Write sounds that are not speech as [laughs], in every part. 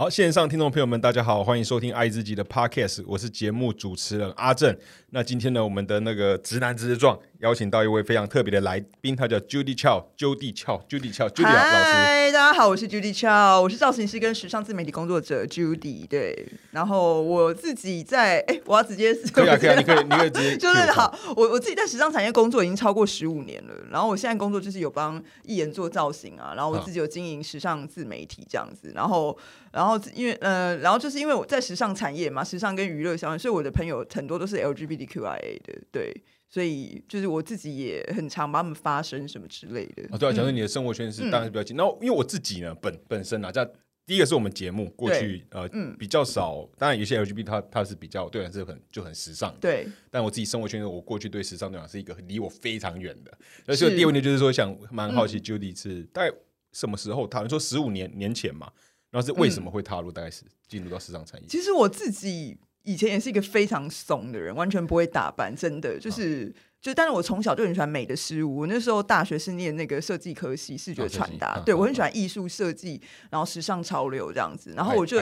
好，线上听众朋友们，大家好，欢迎收听爱自己的 Podcast，我是节目主持人阿正。那今天呢，我们的那个直男直撞邀请到一位非常特别的来宾，他叫 Judy Chow，Judy Chow，Judy Chow，Judy 老师。嗨，大家好，我是 Judy Chow，我是造型师跟时尚自媒体工作者 Judy。对，然后我自己在，哎，我要直接可以啊，可以啊，你可以，你可以直接就是好，我我自己在时尚产业工作已经超过十五年了，然后我现在工作就是有帮艺人做造型啊，然后我自己有经营时尚自媒体这样子，然后然后因为呃，然后就是因为我在时尚产业嘛，时尚跟娱乐相关，所以我的朋友很多都是 LGBTQIA 的。对，所以就是我自己也很常帮他们发声什么之类的。啊，对啊，假设你的生活圈是当然是比较近。那因为我自己呢，本本身啊，在第一个是我们节目过去呃比较少，当然有些 LGBT 它它是比较对，是很就很时尚。对，但我自己生活圈我过去对时尚对讲是一个离我非常远的。而且第二个问题就是说，想蛮好奇，Judy 是大概什么时候踏入？说十五年年前嘛，然后是为什么会踏入？大概是进入到时尚产业？其实我自己。以前也是一个非常怂的人，完全不会打扮，真的就是就，但是我从小就很喜欢美的事物。我那时候大学是念那个设计科系，视觉传达，对我很喜欢艺术设计，然后时尚潮流这样子。然后我就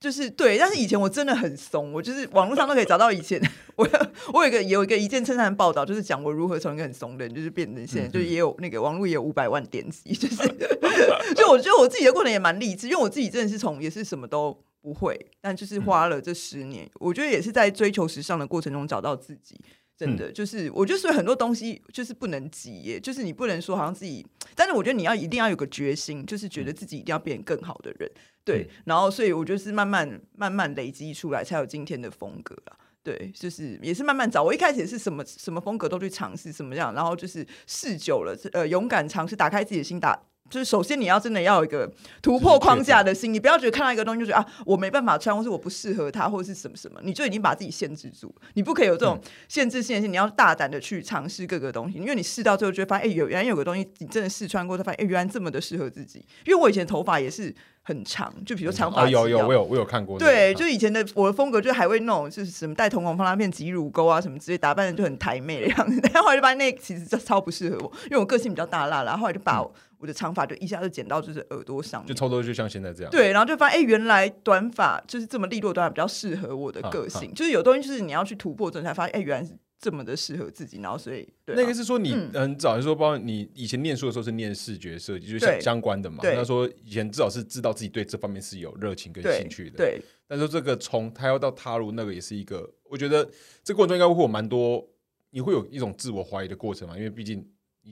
就是对，但是以前我真的很怂，我就是网络上都可以找到以前我我有一个有一个一件衬衫报道，就是讲我如何从一个很怂的人，就是变成现在，就是也有那个网络也有五百万点击，就是 [laughs] 就我觉得我自己的过程也蛮励志，因为我自己真的是从也是什么都。不会，但就是花了这十年，我觉得也是在追求时尚的过程中找到自己。真的，就是我觉得所以很多东西就是不能急耶，就是你不能说好像自己，但是我觉得你要一定要有个决心，就是觉得自己一定要变得更好的人。对，然后所以我觉得是慢慢慢慢累积出来，才有今天的风格啊。对，就是也是慢慢找。我一开始也是什么什么风格都去尝试，什么样，然后就是试久了，呃，勇敢尝试，打开自己的心，打。就是首先你要真的要有一个突破框架的心，你不要觉得看到一个东西就觉得啊我没办法穿，或是我不适合它，或者是什么什么，你就已经把自己限制住。你不可以有这种限制性，你要大胆的去尝试各个东西，因为你试到最后就会发现，哎，有原来有个东西你真的试穿过，才发现哎，原来这么的适合自己。因为我以前头发也是很长，就比如长发，有有我有我有看过，对，就以前的我的风格就还会那种就是什么戴瞳孔放大片、挤乳沟啊什么之类，打扮的就很台妹的样子。[laughs] 然后后来就发现那其实超不适合我，因为我个性比较大辣，然后后来就把。我的长发就一下就剪到就是耳朵上，就差不多就像现在这样。对，然后就发现哎，原来短发就是这么利落，短发比较适合我的个性。就是有东西就是你要去突破，之后才发现哎，原来是这么的适合自己。然后所以那个是说你很早就说，包括你以前念书的时候是念视觉设计，就是相关的嘛。他说以前至少是知道自己对这方面是有热情跟兴趣的。对。但是这个从他要到踏入那个也是一个，我觉得这过程中应该会有蛮多，你会有一种自我怀疑的过程嘛，因为毕竟。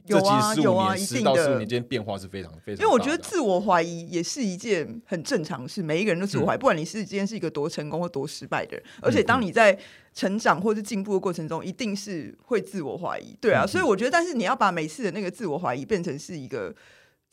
有啊有啊，一定的。你今天变化是非常非常。因为我觉得自我怀疑也是一件很正常的事，每一个人都自我怀疑，不管你是今天是一个多成功或多失败的人，而且当你在成长或是进步的过程中，一定是会自我怀疑。对啊，所以我觉得，但是你要把每次的那个自我怀疑变成是一个。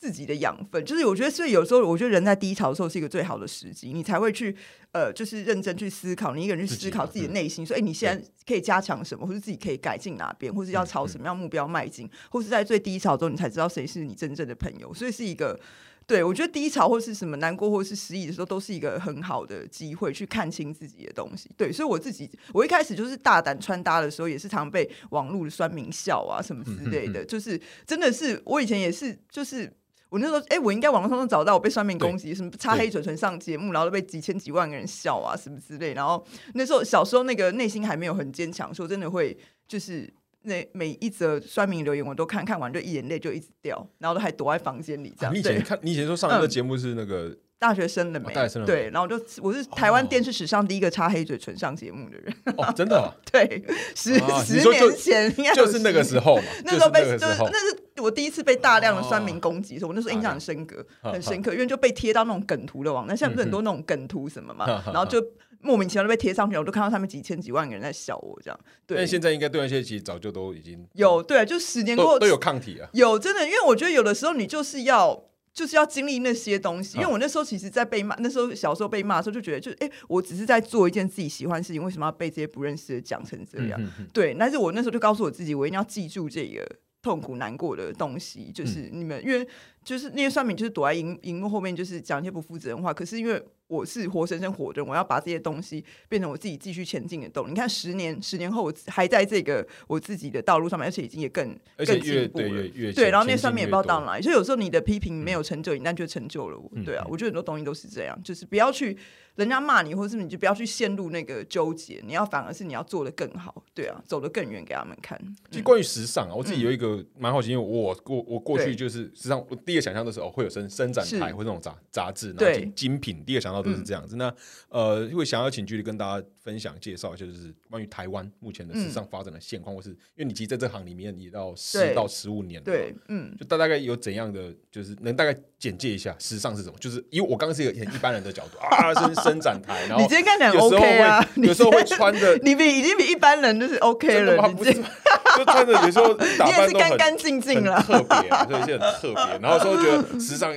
自己的养分，就是我觉得，所以有时候我觉得人在低潮的时候是一个最好的时机，你才会去呃，就是认真去思考，你一个人去思考自己的内心，说，哎，你现在可以加强什么，或者自己可以改进哪边，或是要朝什么样目标迈进，或是在最低潮中，你才知道谁是你真正的朋友。所以是一个，对我觉得低潮或是什么难过或是失意的时候，都是一个很好的机会去看清自己的东西。对，所以我自己，我一开始就是大胆穿搭的时候，也是常被网络的酸民笑啊什么之类的，就是真的是我以前也是就是。我那时候，哎，我应该网络上都找到我被算命攻击，什么擦黑嘴唇上节目，然后都被几千几万个人笑啊，什么之类。然后那时候小时候那个内心还没有很坚强，说真的会就是那每一则算命留言我都看看完就一眼泪就一直掉，然后都还躲在房间里这样。你以前看，你以前说上一个节目是那个。大学生了没？对，然后就我是台湾电视史上第一个擦黑嘴唇上节目的人。哦，真的 [laughs] 对，十十年前应该就是那个时候，那时候被就是那是我第一次被大量的酸民攻击，所以我那时候印象很深刻，很深刻，因为就被贴到那种梗图的网站，现在不是很多那种梗图什么嘛，[laughs] 然后就莫名其妙就被贴上去，我都看到上面几千几万个人在笑我这样。对，现在应该对那些其实早就都已经有对，就十年过都有抗体啊，有真的，因为我觉得有的时候你就是要。就是要经历那些东西，因为我那时候其实，在被骂，那时候小时候被骂的时候，就觉得，就哎，我只是在做一件自己喜欢的事情，为什么要被这些不认识的讲成这样？对，但是我那时候就告诉我自己，我一定要记住这个痛苦难过的东西，就是你们，因为就是那些算命就是躲在荧荧幕后面，就是讲一些不负责任话。可是因为我是活生生活的人，我要把这些东西变成我自己继续前进的动力。你看，十年十年后，我还在这个我自己的道路上面，而且已经也更更进步了。对，然后那些上面也不知道到哪里。所以有时候你的批评没有成就你，但却成就了我。对啊，我觉得很多东西都是这样，就是不要去。人家骂你，或者是你就不要去陷入那个纠结，你要反而是你要做的更好，对啊，走得更远给他们看。其实关于时尚啊，我自己有一个蛮好奇，因为我过我过去就是时尚，我第一个想象的时候会有伸伸展台或那种杂杂志，然后精品，第一个想到都是这样子。那呃，会想要请距离跟大家分享介绍，就是关于台湾目前的时尚发展的现况，或是因为你其实在这行里面，也到十到十五年，对，嗯，就大大概有怎样的，就是能大概简介一下时尚是什么？就是因为我刚刚是一个很一般人的角度啊，伸伸展台，然后。你今天看起来 OK 啊？有时候会穿的，[laughs] 你比已经比一般人就是 OK 了。不是，就穿着有时候打扮都 [laughs] 干干净净了，特别，[laughs] 所以一些很特别。然后说觉得时尚，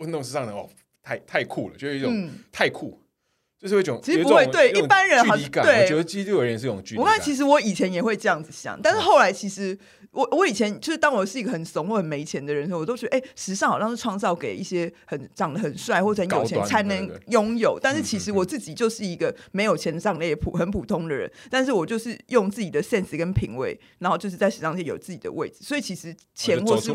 运动时尚的哦，太太酷了，就有一种太酷。就是一种，其实不会对一般人好像对。我觉得基督而言是一种距离。我看其实我以前也会这样子想，但是后来其实我我以前就是当我是一个很怂或很没钱的人的时候，我都觉得哎，时尚好像是创造给一些很长得很帅或者很有钱才能拥有。但是其实我自己就是一个没有钱上也普很普通的人，但是我就是用自己的 sense 跟品味，然后就是在时尚界有自己的位置。所以其实钱或是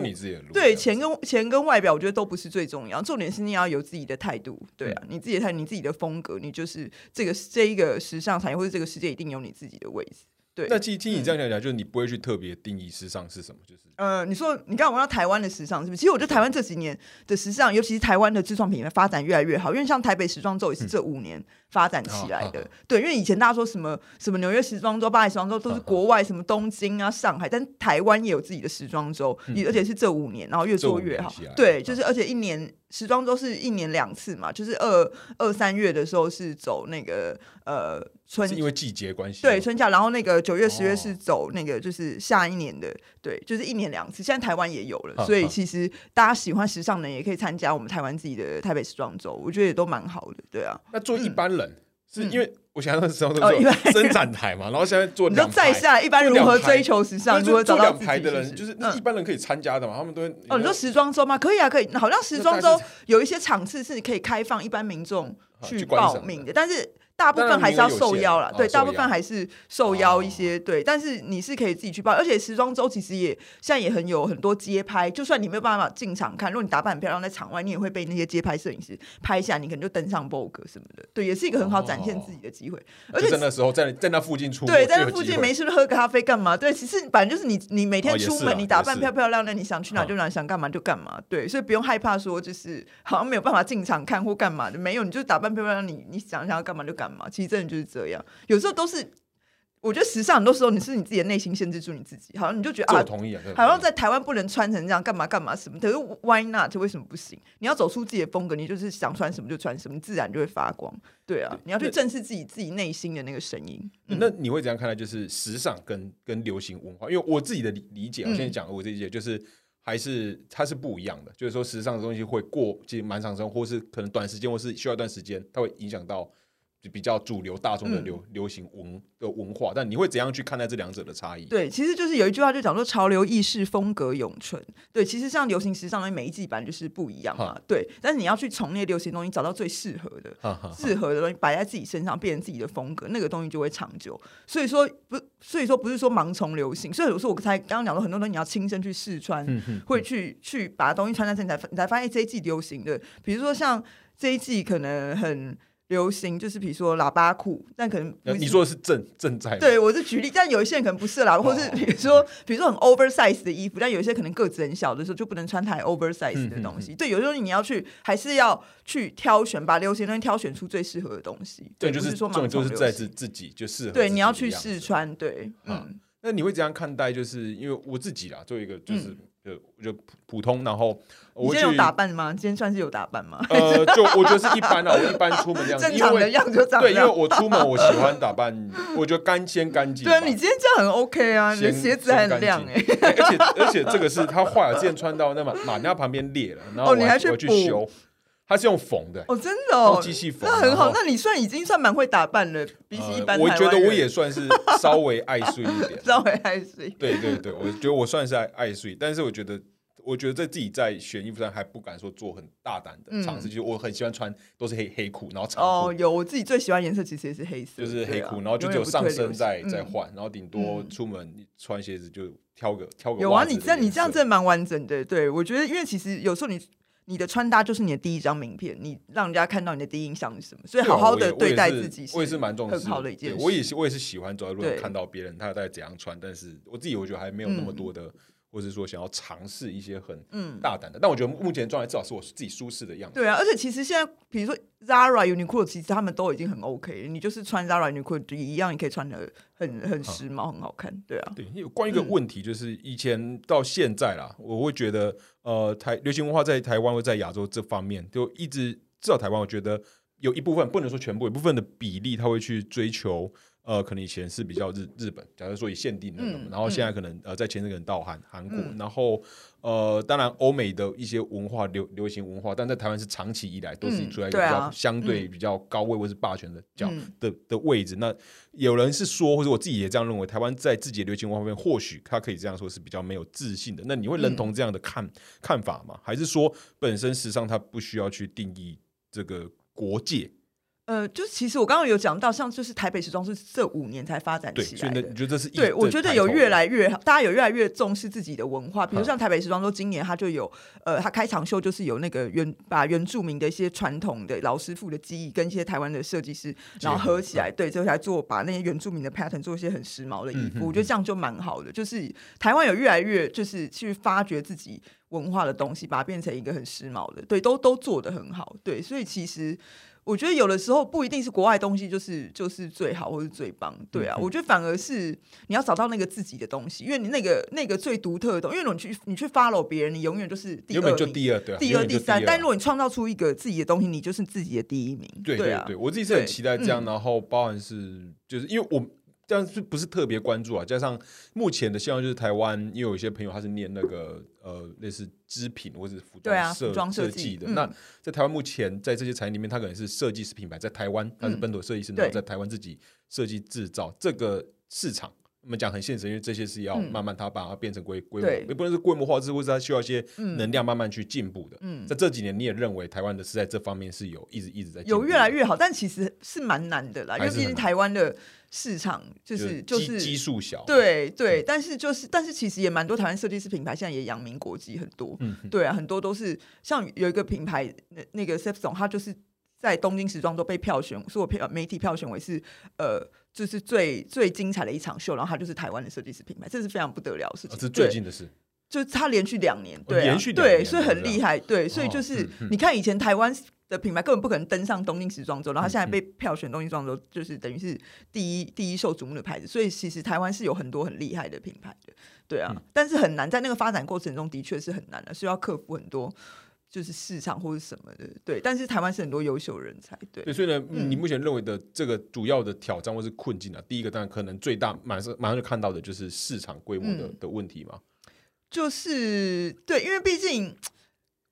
对钱跟钱跟外表，我觉得都不是最重要，重点是你要有自己的态度。对啊，你自己的态，你自己的风格，你。就是这个这一个时尚产业或者这个世界一定有你自己的位置。对，那听听你这样讲讲，就是你不会去特别定义时尚是什么，就是呃，你说你刚刚问到台湾的时尚是不是？其实我觉得台湾这几年的时尚，尤其是台湾的自创品牌发展越来越好，因为像台北时装周也是这五年发展起来的。对，因为以前大家说什么什么纽约时装周、巴黎时装周都是国外，什么东京啊、上海，但台湾也有自己的时装周，而且是这五年，然后越做越好。对，就是而且一年。时装周是一年两次嘛，就是二二三月的时候是走那个呃春，因为季节关系，对春夏，然后那个九月十月是走那个就是下一年的，对，就是一年两次。现在台湾也有了，所以其实大家喜欢时尚的也可以参加我们台湾自己的台北时装周，我觉得也都蛮好的，对啊。那做一般人是因为。我想那时候都是伸展台嘛，然后现在做你说在下一般如何追求时尚？如何找到排的人，就是那一般人可以参加的嘛？他们都哦，你说时装周吗？可以啊，可以。好像时装周有一些场次是可以开放一般民众去报名的，但是。大部分还是要受邀了，对，大部分还是受邀一些，对。但是你是可以自己去报，而且时装周其实也现在也很有很多街拍，就算你没有办法进场看，如果你打扮很漂亮，在场外你也会被那些街拍摄影师拍下，你可能就登上 Vogue 什么的，对，也是一个很好展现自己的机会。而且那时候在在那附近出，对，在那附近没事喝咖啡干嘛？对，其实反正就是你你每天出门，你打扮漂漂亮亮，你想去哪就哪，想干嘛就干嘛，对，所以不用害怕说就是好像没有办法进场看或干嘛的，没有，你就打扮漂漂亮，你你想想要干嘛就干嘛，其实真的就是。这样，有时候都是，我觉得时尚很多时候你是你自己的内心限制住你自己，好像你就觉得啊，同意啊，好像在台湾不能穿成这样，干嘛干嘛什么，可是 Why not？为什么不行？你要走出自己的风格，你就是想穿什么就穿什么，自然就会发光。对啊，你要去正视自己自己内心的那个声音。那你会怎样看待就是时尚跟跟流行文化？因为我自己的理理解，我现在讲我这些就是还是它是不一样的，就是说时尚的东西会过其实蛮长生，或是可能短时间，或是需要一段时间，它会影响到。比较主流大众的流流行文的文化，但你会怎样去看待这两者的差异？对，其实就是有一句话就讲说潮流意识风格永存。对，其实像流行时尚的每一季版就是不一样嘛。对，但是你要去从那些流行东西找到最适合的、适合的东西摆在自己身上，变成自己的风格，那个东西就会长久。所以说不，所以说不是说盲从流行。所以有时候我才刚刚讲到很多东西，你要亲身去试穿，会去去把东西穿在身上，你才发现这一季流行的，比如说像这一季可能很。流行就是比如说喇叭裤，但可能你说的是正正在对我是举例，但有一些人可能不是喇叭，或是比如说比如说很 oversize 的衣服，但有一些可能个子很小的时候就不能穿太 oversize 的东西。对，有时候你要去还是要去挑选，把流行东西挑选出最适合的东西。对，就是说嘛，就是在自自己就适合。对，你要去试穿。对，嗯。那你会怎样看待？就是因为我自己啦，做一个就是。就就普普通，然后我今天有打扮吗？今天算是有打扮吗？呃，就我觉得是一般啊，我一般出门这样，[laughs] 正常的样子长。对，因为我出门我喜欢打扮，我觉得干鲜干净。对，你今天这样很 OK 啊，你的鞋子很亮哎。而且而且这个是他坏了，之前穿到那马马尿旁边裂了，然后我还去修。它是用缝的哦，真的哦，机器缝，那很好。那你算已经算蛮会打扮了，比起一般。我觉得我也算是稍微爱睡一点，[laughs] 稍微爱睡。对对对，我觉得我算是爱爱睡，但是我觉得。我觉得在自己在选衣服上还不敢说做很大胆的尝试，就是我很喜欢穿都是黑黑裤，然后长哦，有我自己最喜欢颜色其实也是黑色，就是黑裤，然后就只有上身在在换，然后顶多出门穿鞋子就挑个挑个。有啊，你这样你这样真的蛮完整的。对我觉得，因为其实有时候你你的穿搭就是你的第一张名片，你让人家看到你的第一印象是什么，所以好好的对待自己，我也是蛮重视很好的一件。我也是我也是喜欢走在路上看到别人他在怎样穿，但是我自己我觉得还没有那么多的。或者说想要尝试一些很大胆的，但我觉得目前状态至少是我自己舒适的样子。对啊，而且其实现在，比如说 Zara、Uniqlo，其实他们都已经很 OK。你就是穿 Zara、Uniqlo 一样，你可以穿的很很时髦、很好看。对啊，对。有关于一个问题，就是以前到现在啦，我会觉得，呃，台流行文化在台湾或在亚洲这方面，就一直至少台湾，我觉得有一部分不能说全部，一部分的比例，他会去追求。呃，可能以前是比较日日本，假如说以限定的，然后现在可能呃在前阵可能到韩韩国，然后呃当然欧美的一些文化流流行文化，但在台湾是长期以来都是处在一个比较相对比较高位或是霸权的角的的位置。那有人是说，或者我自己也这样认为，台湾在自己的流行文化方面，或许他可以这样说是比较没有自信的。那你会认同这样的看看法吗？还是说本身时尚它不需要去定义这个国界？呃，就是其实我刚刚有讲到，像就是台北时装是这五年才发展起来的。你觉得这是？对，我觉得有越来越，大家有越来越重视自己的文化。比如像台北时装周，今年它就有呃，它开场秀就是有那个原把原住民的一些传统的老师傅的记忆跟一些台湾的设计师，然后合起来，对，之后来做把那些原住民的 pattern 做一些很时髦的衣服。我觉得这样就蛮好的，就是台湾有越来越就是去发掘自己文化的东西，把它变成一个很时髦的，对，都都做的很好，对，所以其实。我觉得有的时候不一定是国外东西就是就是最好或是最棒，对啊，我觉得反而是你要找到那个自己的东西，因为你那个那个最独特的东西，因为你去你去 follow 别人，你永远就是第二，就第二，对，第二第三。但如果你创造出一个自己的东西，你就是自己的第一名。对对对，我自己是很期待这样，然后包含是就是因为我。但是不是特别关注啊？加上目前的希望就是台湾，因为有一些朋友他是念那个呃类似织品或者服装设设计的。那在台湾目前在这些产业里面，它可能是设计师品牌，在台湾它是本土设计师，然后在台湾自己设计制造这个市场。我们讲很现实，因为这些是要慢慢它把它变成规规模，也不能是规模化，是或是它需要一些能量慢慢去进步的。嗯，在这几年，你也认为台湾的是在这方面是有一直一直在有越来越好，但其实是蛮难的啦，因为毕竟台湾的市场就是就是基数小，对对，但是就是但是其实也蛮多台湾设计师品牌现在也扬名国际很多，嗯，对啊，很多都是像有一个品牌那那个 s e p s o n 它就是在东京时装周被票选，是我票媒体票选为是呃。就是最最精彩的一场秀，然后它就是台湾的设计师品牌，这是非常不得了的事情。这是最近的事，就是他连续两年，对，连续对，所以很厉害，对，所以就是你看以前台湾的品牌根本不可能登上东京时装周，然后现在被票选东京时装周，就是等于是第一第一受瞩目的牌子。所以其实台湾是有很多很厉害的品牌的，对啊，但是很难在那个发展过程中的确是很难的，需要克服很多。就是市场或者什么的，对，但是台湾是很多优秀人才，对。所以呢，你目前认为的这个主要的挑战或是困境啊，第一个当然可能最大，马上马上就看到的就是市场规模的的问题嘛。就是对，因为毕竟。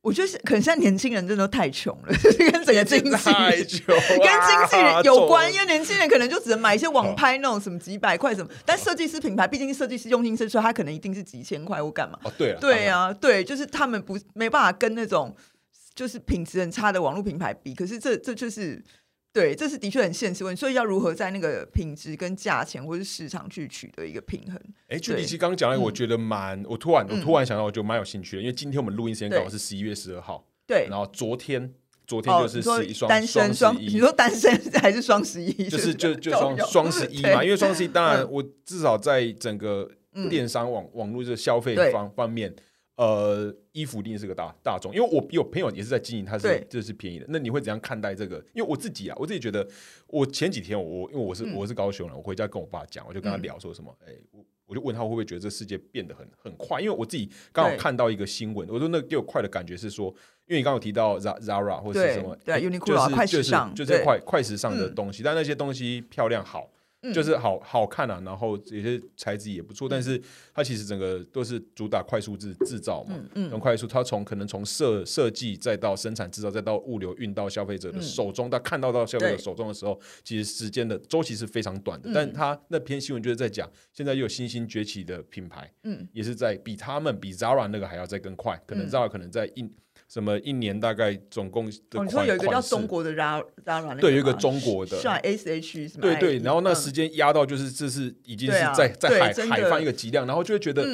我觉得可能现在年轻人真的太穷了，[laughs] 跟整个经济跟经济有关，因为年轻人可能就只能买一些网拍那种什么几百块什么，但设计师品牌毕竟设计师用心设计，他可能一定是几千块或干嘛。哦，对，对啊，对，就是他们不没办法跟那种就是品质很差的网络品牌比，可是这这就是。对，这是的确很现实问题，所以要如何在那个品质跟价钱或是市场去取得一个平衡？哎，就你其实刚刚讲的，我觉得蛮，我突然我突然想到，我就蛮有兴趣的，因为今天我们录音时间刚好是十一月十二号，对，然后昨天昨天就是十一双单身双，你说单身还是双十一？就是就就双双十一嘛，因为双十一当然我至少在整个电商网网络这消费方方面。呃，衣服一定是个大大众，因为我有朋友也是在经营，他是这是便宜的。那你会怎样看待这个？因为我自己啊，我自己觉得，我前几天我因为我是我是高雄人，我回家跟我爸讲，我就跟他聊说什么，哎，我我就问他会不会觉得这世界变得很很快？因为我自己刚好看到一个新闻，我说那给我快的感觉是说，因为你刚刚有提到 Zara 或者是什么，对，Uniqlo 快时尚，就是快快时尚的东西，但那些东西漂亮好。就是好好看啊，然后有些材质也不错，但是它其实整个都是主打快速制制造嘛，嗯很快速，它从可能从设设计再到生产制造，再到物流运到消费者的手中，到看到到消费者手中的时候，其实时间的周期是非常短的。但它那篇新闻就是在讲，现在又有新兴崛起的品牌，嗯，也是在比他们比 Zara 那个还要再更快，可能 Zara 可能在一。什么一年大概总共的？你说有一个叫中国的 Zara，对，有一个中国的，像 S H 什么？对对，然后那时间压到就是这是已经是在在海海放一个极量，然后就会觉得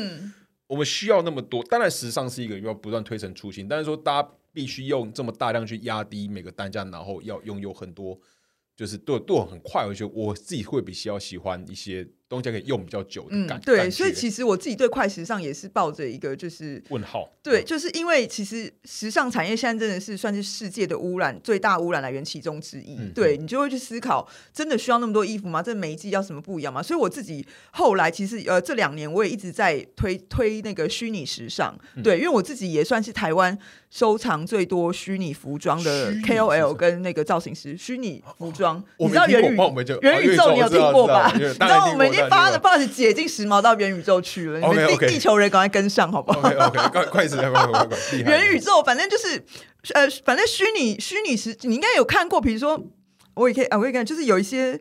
我们需要那么多。当然时尚是一个要不断推陈出新，但是说大家必须用这么大量去压低每个单价，然后要拥有很多，就是对对我很快，我觉得我自己会比较喜欢一些。东西可以用比较久的感，对，所以其实我自己对快时尚也是抱着一个就是问号，对，就是因为其实时尚产业现在真的是算是世界的污染最大污染来源其中之一，对你就会去思考，真的需要那么多衣服吗？这每一季要什么不一样吗？所以我自己后来其实呃这两年我也一直在推推那个虚拟时尚，对，因为我自己也算是台湾收藏最多虚拟服装的 KOL 跟那个造型师，虚拟服装，你知道元宇元宇宙你有听过吧？[laughs] 你知道我们。发的 boss 解禁时髦到元宇宙去了，你们地地球人赶快跟上好不好？OK，快快快快快！元宇宙反正就是呃，反正虚拟虚拟实，你应该有看过，比如说我也可以啊，我也看，就是有一些。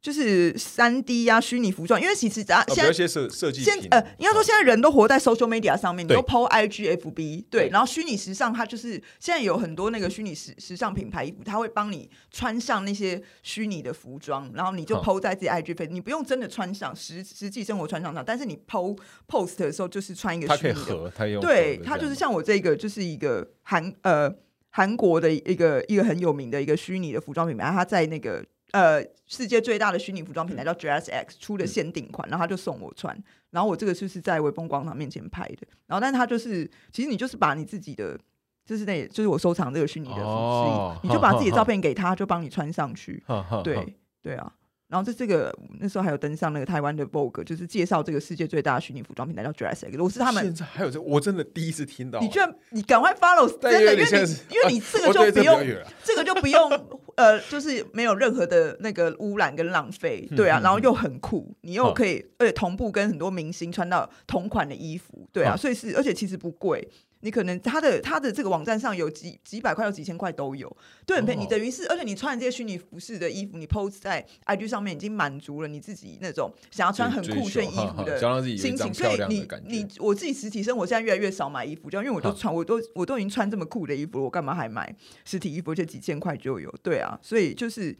就是三 D 呀，虚拟服装，因为其实啊，现在些设设计，现呃，应该说现在人都活在 social media 上面，你都 PO IG FB，对，然后虚拟时尚它就是现在有很多那个虚拟时时尚品牌衣服，它会帮你穿上那些虚拟的服装，然后你就 PO 在自己 IG 飞，你不用真的穿上实实际生活穿上它，但是你 PO post 的时候就是穿一个虚拟的，它用对，它就是像我这个就是一个韩呃韩国的一个一个很有名的一个虚拟的服装品牌，它在那个。呃，世界最大的虚拟服装品牌叫 Dress X 出的限定款，然后他就送我穿，然后我这个就是在微风广场面前拍的，然后但是他就是，其实你就是把你自己的，就是那，就是我收藏这个虚拟的服饰，你就把自己的照片给他，就帮你穿上去，对对啊。然后在这个那时候还有登上那个台湾的 Vogue，就是介绍这个世界最大的虚拟服装品牌叫 X。我是他们现在还有这，我真的第一次听到。你居然你赶快 follow，真的，因为你因为你这个就不用，这个就不用呃，就是没有任何的那个污染跟浪费，对啊，然后又很酷，你又可以而且同步跟很多明星穿到同款的衣服，对啊，所以是而且其实不贵。你可能他的他的这个网站上有几几百块到几千块都有，对，很便宜。你等于是，而且你穿这些虚拟服饰的衣服，你 post 在 IG 上面已经满足了你自己那种想要穿很酷炫衣服的心情。所以你你我自己实体生活现在越来越少买衣服，就因为我都穿我都我都已经穿这么酷的衣服了，我干嘛还买实体衣服？而且几千块就有，对啊，所以就是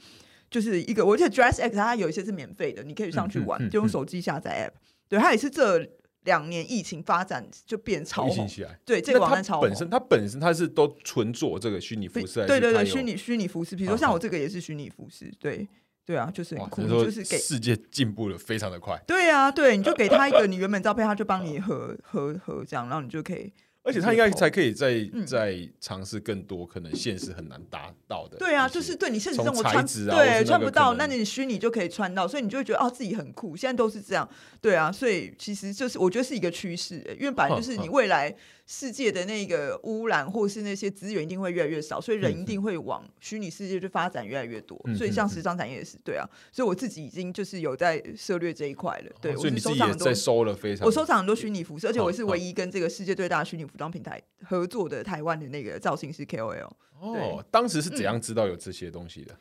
就是一个，我觉得 Dress X 它有一些是免费的，你可以上去玩，就用手机下载 app。对，它也是这。两年疫情发展就变超红起来，对这个网站超本身它本身它是都纯做这个虚拟服饰，对对对，虚拟虚拟服饰，比如说像我这个也是虚拟服饰，对对啊，就是很酷，就是给世界进步的非常的快，对啊，对，你就给他一个你原本照片，他就帮你合合合这样，然后你就可以。而且他应该才可以再再尝试更多可能现实很难达到的。对啊，就是对你现实生活穿对穿不到，那你虚拟就可以穿到，所以你就会觉得哦自己很酷。现在都是这样，对啊，所以其实就是我觉得是一个趋势，因为本来就是你未来。世界的那个污染或是那些资源一定会越来越少，所以人一定会往虚拟世界去发展越来越多。所以像时尚产业也是对啊，所以我自己已经就是有在涉略这一块了。对，所以你收藏在收了非常，我收藏很多虚拟服饰，而且我是唯一跟这个世界最大的虚拟服装平台合作的台湾的那个造型师 KOL。哦，当时是怎样知道有这些东西的？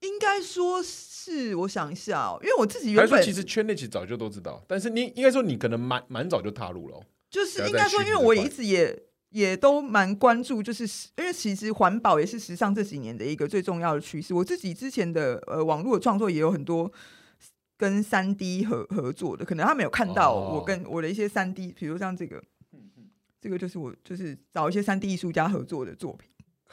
应该说是我想一下，因为我自己原本其实圈内其实早就都知道，但是你应该说你可能蛮蛮早就踏入了。就是应该说，因为我一直也也都蛮关注，就是因为其实环保也是时尚这几年的一个最重要的趋势。我自己之前的呃网络的创作也有很多跟三 D 合合作的，可能他没有看到我跟我的一些三 D，比如像这个，这个就是我就是找一些三 D 艺术家合作的作品。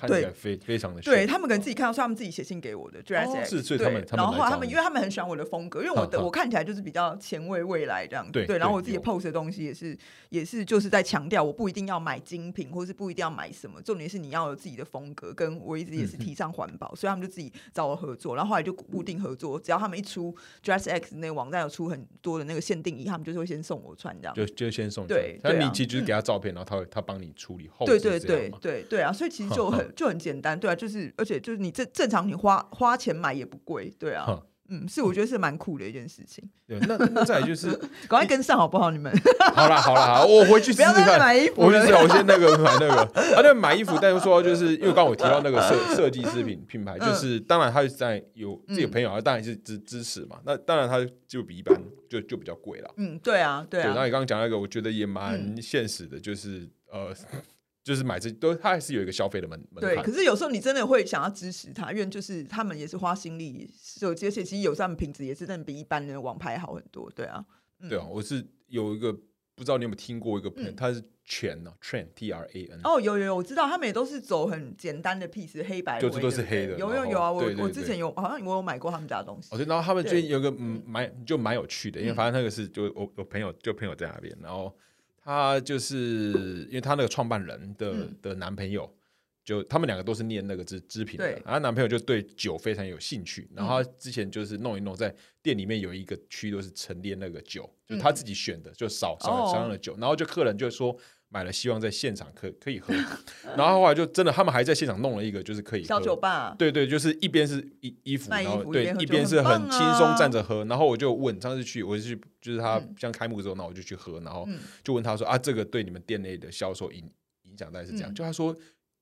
对，非非常的对他们可能自己看到，是他们自己写信给我的。是，所以他们，然后他们，因为他们很喜欢我的风格，因为我的我看起来就是比较前卫、未来这样子。对，然后我自己 post 的东西也是，也是就是在强调，我不一定要买精品，或是不一定要买什么，重点是你要有自己的风格。跟我一直也是提倡环保，所以他们就自己找我合作，然后后来就固定合作。只要他们一出 Dress X 那个网站有出很多的那个限定衣，他们就是会先送我穿这样。就就先送。对，那你其实就是给他照片，然后他会他帮你处理后。对对对对对啊！所以其实就很 [laughs] 就很简单，对啊。就是，而且就是你正正常，你花花钱买也不贵，对啊，嗯，是我觉得是蛮酷的一件事情。对，那那再来就是 [laughs] 赶快跟上好不好？你们 [laughs] 好啦好啦好，我回去试不要试看。再买衣服了我就是我先那个买那个，啊，那买衣服，但是说就是因为刚刚我提到那个设设计师品品牌，嗯就是当然他是在有自己的朋友，他当然是支支持嘛。那当然他就比一般就就比较贵了。嗯，对啊，对对，然后啊，你刚刚讲那个，我觉得也蛮嗯现实的，就是呃，就是买这都他还是有一个消费的门门对。槛可。是有时候你真的会想要支持他，因为就是他们也是花心力设计，而且其实有时候他们品质也是真的比一般的网拍好很多。对啊，嗯对啊，我是有一个不知道你有没有听过一个朋友，嗯他是全呢，Trend T R A N。哦，有有有，我知道他们也都是走很简单的 piece，黑白就是都是黑的有有有啊，我我之前有好像我有买过他们家的东西哦，。对，然后他们最近有个嗯蛮就蛮有趣的，因为嗯反正那个是就我我朋友就朋友在那边，然后他就是因为他那个创办人的、嗯。的男朋友，就他们两个都是念那个织织品的，对然后她男朋友就对酒非常有兴趣，然嗯后他之前就是弄一弄，在店里面有一个区都是陈列那个酒，就他。自己选的，就少少少量的酒，然后就客人就说。买了，希望在现场可可以喝，然后后来就真的，他们还在现场弄了一个，就是可以小喝酒吧，对对，就是一边是衣衣服，然后对一边是很轻松啊站着喝。然后我就问，上次去我就去，就是他嗯像开幕之后，那我就去喝，然后嗯就问他说啊，这个对你们店内的销售影影响大概是这样？嗯就他说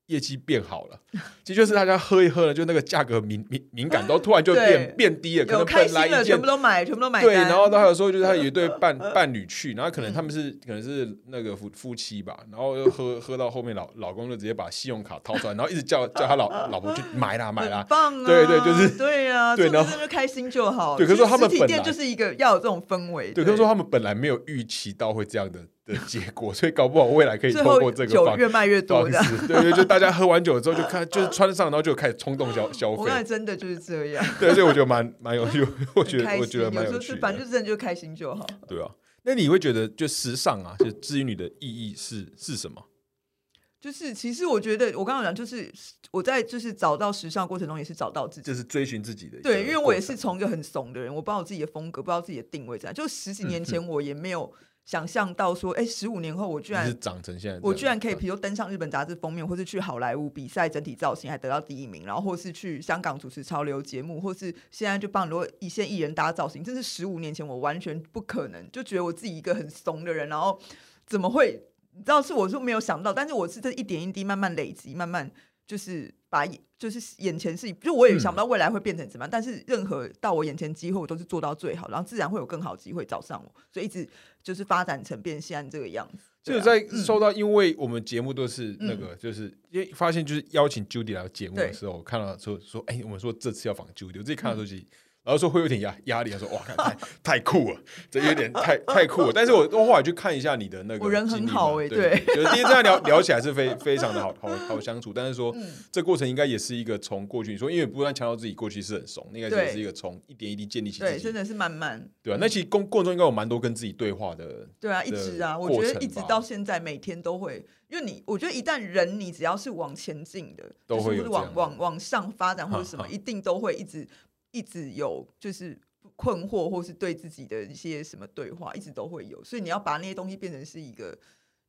业绩变好了，[laughs] 其实就是大家喝一喝了，就那个价格敏敏敏感都突然就 [laughs] 变变低了，可能本来一件全部都买，全部都买对，然后他有时候就是他有一对伴 [laughs] 伴侣去，然后可能嗯他们是可能是那个夫夫妻吧，然后又喝喝到后面老老公就直接把信用卡掏出来，然后一直叫叫他老老婆去买啦买啦很，棒啊！对对就是对呀，这对然后就开心就好。对可是说他们本来店就是一个要有这种氛围。对，可是说他们本来没有预期到会这样的的结果，所以搞不好未来可以最后透过这个酒方越卖越多的。对对，就大家喝完酒之后就看，就是穿上，然后就开始冲动消消我刚才费，真的就是这样，对，所以我觉得蛮蛮有趣，[laughs] 我觉很开心。得我觉得蛮有时候是反正就真的就开心就好。对啊。那你会觉得就时尚啊，就至于你的意义是是什么？[laughs] 就是其实我觉得我刚刚讲，就是我在就是找到时尚过程中也是找到自己。就是追寻自己的一个对，因为我也是从一个很怂的人，我不知道我自己的风格，不知道自己的定位在哪。就十几年嗯前，我也没有想象到说，哎，十五年后我居然是长成现在，我居然可以，比如登上日本杂志封面，或是去好莱坞比赛整体造型还得到第一名，然后或是去香港主持潮流节目，或是现在就帮很多一线艺人搭造型，这是十五年前我完全不可能，就觉得我自己一个很怂的人，然后怎么会？你知道是我是没有想到，但是我是这一点一滴慢慢累积，慢慢就是把就是眼前事情，就我也想不到未来会变成怎么样，但是任何到我眼前机会，我都是做到最好，然后自然会有更好的机会找上我，所以一直就是发展成变现在这个样子。就在收到，因为我们节目都是那个，就是因为发现就是邀请 Judy 来节目的时候，我看到说说，哎，我们说这次要访 Judy，我自己看到时候其实。然后说会有点压压力，他说哇，太 [laughs] 太酷了，这有点太太酷了。但是我我后来去看一下你的那个我人很好欸对，对。[laughs] 就是第一这样聊聊起来是非非常的好好好相处。但是说嗯。这过程应该也是一个从过去你说，因为不断强调自己过去是很怂，应该对。也是一个从一点一滴建立起自对，己真的是慢慢，对啊，那其实过过程中应该有蛮多跟自己对话的，对啊，一直啊，我过觉得一直到现在，每天都会，因为你，我觉得一旦人你只要是往前进的，都就是往往往上发展或者什么，一定都会一直一直有就是困惑，或是对自己的一些什么对话，一直都会有，所以你要把那些东西变成是一个。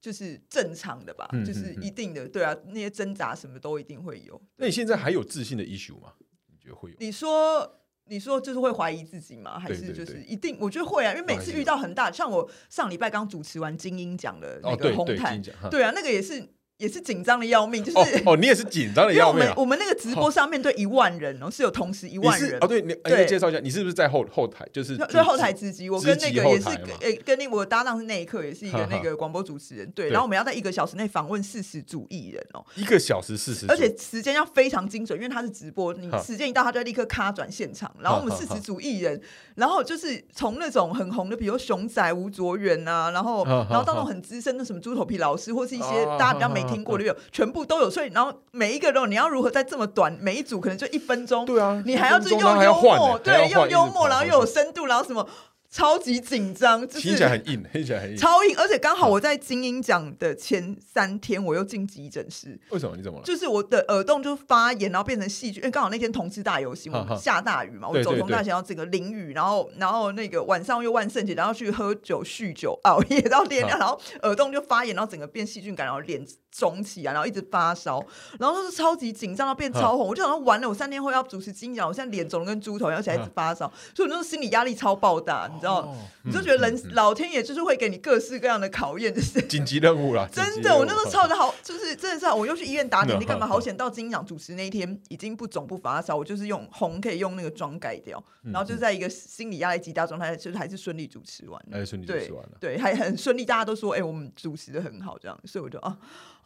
就是正常的吧，嗯就是一定的，对啊，那些挣扎什么都一定会有。那你现在还有自信的 issue 吗？你觉得会有？你说，你说就是会怀疑自己吗？还是就是对一定？我觉得会啊，因为每次遇到很大，像我上礼拜刚主持完金鹰奖的那哦，个红毯，对啊，那个也是也是紧张的要命，就是、哦哦，你也是紧张的因为我要命啊！们我们那个直播上面对一万人哦，是有同时一万人。是哦，。对，你你对。可以介绍一下，你是不是在后后台？就是就主就后台直击，我跟那个也是诶、跟那我搭档是那一刻，也是一个那个广播主持人，对，对。然后我们要在一个小时内访问四十组艺人哦，一个小时四十，而且时间要非常精准，因为他是直播，你时间一到，他就立刻卡转现场。然后我们四十组艺人，然后就是从那种很红的，比如熊仔、吴卓源啊，然后然后到那种很资深的什么猪头皮老师，或是一些啊大家比较没听过的，有全部都有。所以然后每一个都，你要如何在这么短，每一组可能就一分钟，对啊，你还要就又幽默，对，又幽默，然后又有深度，然后什么超级紧张，就是听起来很硬，听起来很硬。超硬，而且刚好我在金鹰奖的前三天，我又进急诊室。为什么？你怎么了？就是我的耳洞就发炎，然后变成细菌，因为刚好那天同志大游行，我哈哈们下大雨嘛，我走从大学到整个淋雨，然后然后那个晚上又万圣节，然后去喝酒酗酒熬夜到天亮，然后耳洞就发炎，然后整个变细菌感，然后脸肿起来，然后一直发烧，然后就是超级紧张到变超红。我就想说完了，我三天后要主持金奖，我现在脸肿的跟猪头，而且还一直发烧，所以我那时候心理压力超爆大，你知道？你就觉得人老天爷就是会给你各式各样的考验，就是紧急任务啦。真的，我那时候超的好，就是真的是，我又去医院打点滴干嘛？好险到金奖主持那一天已经不肿不发烧，我就是用红可以用那个妆盖掉，然后就在一个心理压力极大状态，就是还是顺利主持完，还是顺利主持完了，对，还很顺利，大家都说哎，我们主持的很好，这样，所以我就啊。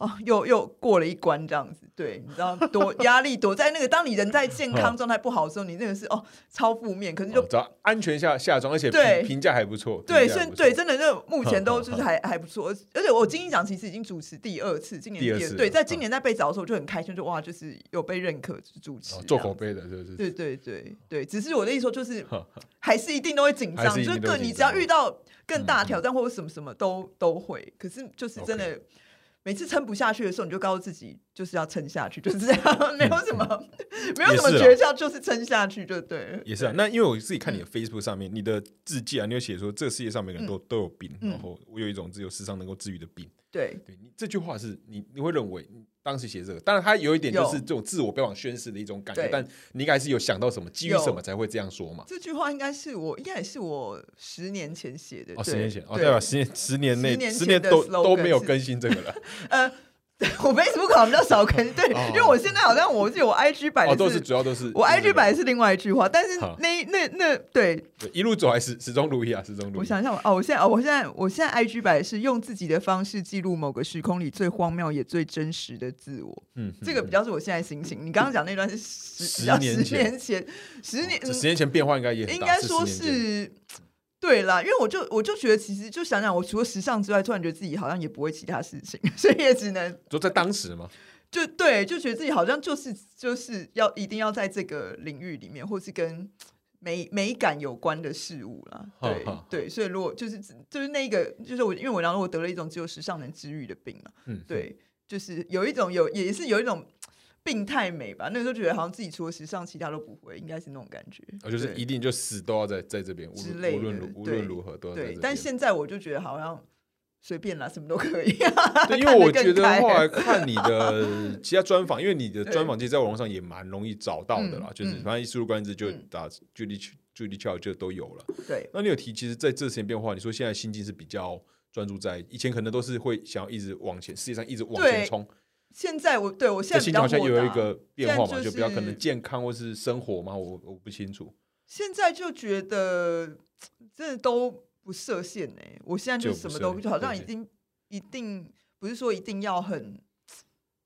哦，又又过了一关这样子，对，你知道躲压力躲在那个，当你人在健康状态不好的时候，你那个是哦超负面，可是就安全下下装，而且评价还不错，对，所以对，真的就目前都就是还还不错，而且我金鹰奖其实已经主持第二次，今年第二次，对，在今年在被找的时候就很开心，就哇，就是有被认可主持，做口碑的？对对对对，只是我的意思说，就是还是一定都会紧张，就是对你只要遇到更大挑战或者什么什么都都会，可是就是真的。每次撑不下去的时候，你就告诉自己就是要撑下去，就是这样，[laughs] 没有什么，没有什么诀窍，就是撑下去就对。也是啊，那因为我自己看你的 Facebook 上面，你的字迹啊，你有写说这个世界上每个人都都有病，然后我有一种只有世上能够治愈的病。对，对你这句话是你你会认为。当时写这个，当然他有一点就是这种自我标榜宣誓的一种感觉，但你应该是有想到什么，基于什么才会这样说嘛？这句话应该是我，应该也是我十年前写的。哦，十年前，哦，对吧？十年，十年内，十年都都没有更新这个了。[laughs] 呃。[laughs] 我 Facebook 好像比较少更，对，因为我现在好像我记得我 IG 摆的都是主要都是我 IG 摆的是另外一句话，但是那那那对一路走来始始终如一啊，始终如一。我想想哦，我现在哦，我现在我现在 IG 摆的是用自己的方式记录某个时空里最荒谬也最真实的自我。嗯，这个比较是我现在心情。你刚刚讲那段是十十年前，十年十年前变化应该也应该说是。对啦，因为我就我就觉得，其实就想想，我除了时尚之外，突然觉得自己好像也不会其他事情，[laughs] 所以也只能就在当时嘛，[laughs] 就对，就觉得自己好像就是就是要一定要在这个领域里面，或是跟美美感有关的事物啦。[laughs] 对对，所以如果就是就是那个，就是我因为我然后我得了一种只有时尚能治愈的病嘛，嗯，对，就是有一种有也是有一种。病态美吧，那时候觉得好像自己除了时尚，其他都不会，应该是那种感觉。哦，就是一定就死都要在在这边，无论无论如何都要在。但现在我就觉得好像随便啦，什么都可以。[laughs] 对，因为我觉得后来看你的其他专访，因为你的专访其实在网络上也蛮容易找到的啦，就是反正一输入关键字就打“距离距离翘”就都有了。对，那你有提，其实在这时间变化，你说现在心境是比较专注在以前，可能都是会想要一直往前，世界上一直往前冲。现在我对我现在好像有一个变化嘛，就比较可能健康或是生活嘛，我我不清楚。现在就觉得真的都不设限呢。我现在就什么都就好像已经一定不是说一定要很，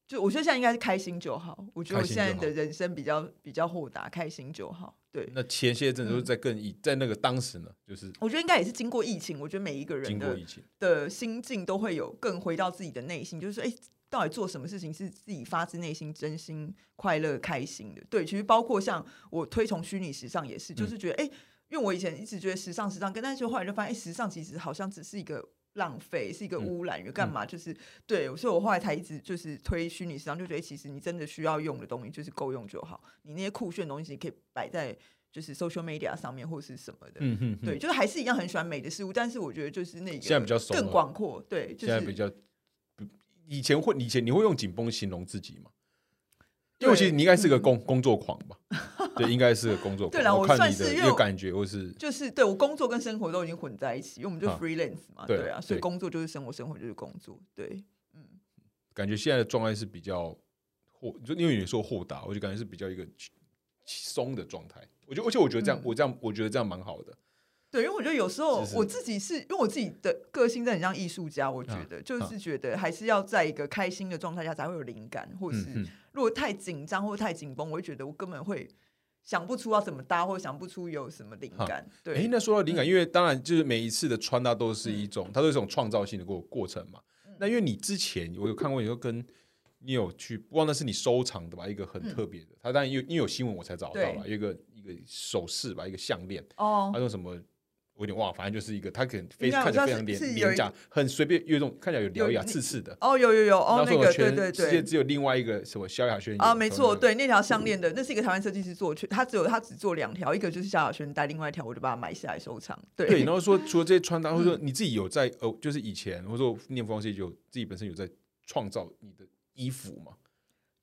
就我觉得现在应该是开心就好。我觉得我现在的人生比较比较豁达，开心就好。对，那前些阵都是在更以在那个当时呢，就是我觉得应该也是经过疫情，我觉得每一个人经过疫情的心境都会有更回到自己的内心，就是说，哎。到底做什么事情是自己发自内心、真心快乐、开心的？对，其实包括像我推崇虚拟时尚也是，就是觉得哎，因为我以前一直觉得时尚、时尚，跟但是后来就发现，哎，时尚其实好像只是一个浪费，是一个污染，干嘛？就是对，所以我后来才一直就是推虚拟时尚，就觉得其实你真的需要用的东西就是够用就好，你那些酷炫的东西可以摆在就是 social media 上面或是什么的，嗯嗯，对，就是还是一样很喜欢美的事物，但是我觉得就是那个现在比较更广阔，对，现在比较。以前会，以前你会用紧绷形容自己吗？因为其实你应该是个工工作狂吧？[laughs] 对，应该是个工作狂。对了，我算是一个感觉，或是就是对我工作跟生活都已经混在一起，因为我们就 freelance 嘛，对啊，所以工作就是生活，生活就是工作。对，嗯，感觉现在的状态是比较豁，就因为你说豁达，我就感觉是比较一个松的状态。我觉得，而且我觉得这样，我这样，我觉得这样蛮好的。对，因为我觉得有时候我自己是因为我自己的个性，真的很像艺术家。我觉得就是觉得还是要在一个开心的状态下才会有灵感，或是如果太紧张或太紧绷，我会觉得我根本会想不出要怎么搭，或想不出有什么灵感。对，哎，那说到灵感，因为当然就是每一次的穿搭都是一种，它都是一种创造性的过过程嘛。那因为你之前我有看过，你说跟你有去，忘那是你收藏的吧？一个很特别的，它当然因为因为有新闻我才找到了，一个一个首饰吧，一个项链哦，还有什么？我有点忘，反正就是一个，他可能非看起来非常廉廉价，很随便，有一种看起来有獠牙、刺刺的。哦，有有有，哦，那个对对对，世界只有另外一个什么萧亚轩啊，没错，对，那条项链的，那是一个台湾设计师做，他只有他只做两条，一个就是萧亚轩戴，另外一条我就把它买下来收藏。对，然后说 [laughs] 除了这些穿搭，或者说你自己有在哦，就是以前或者说念服装系有自己本身有在创造你的衣服吗？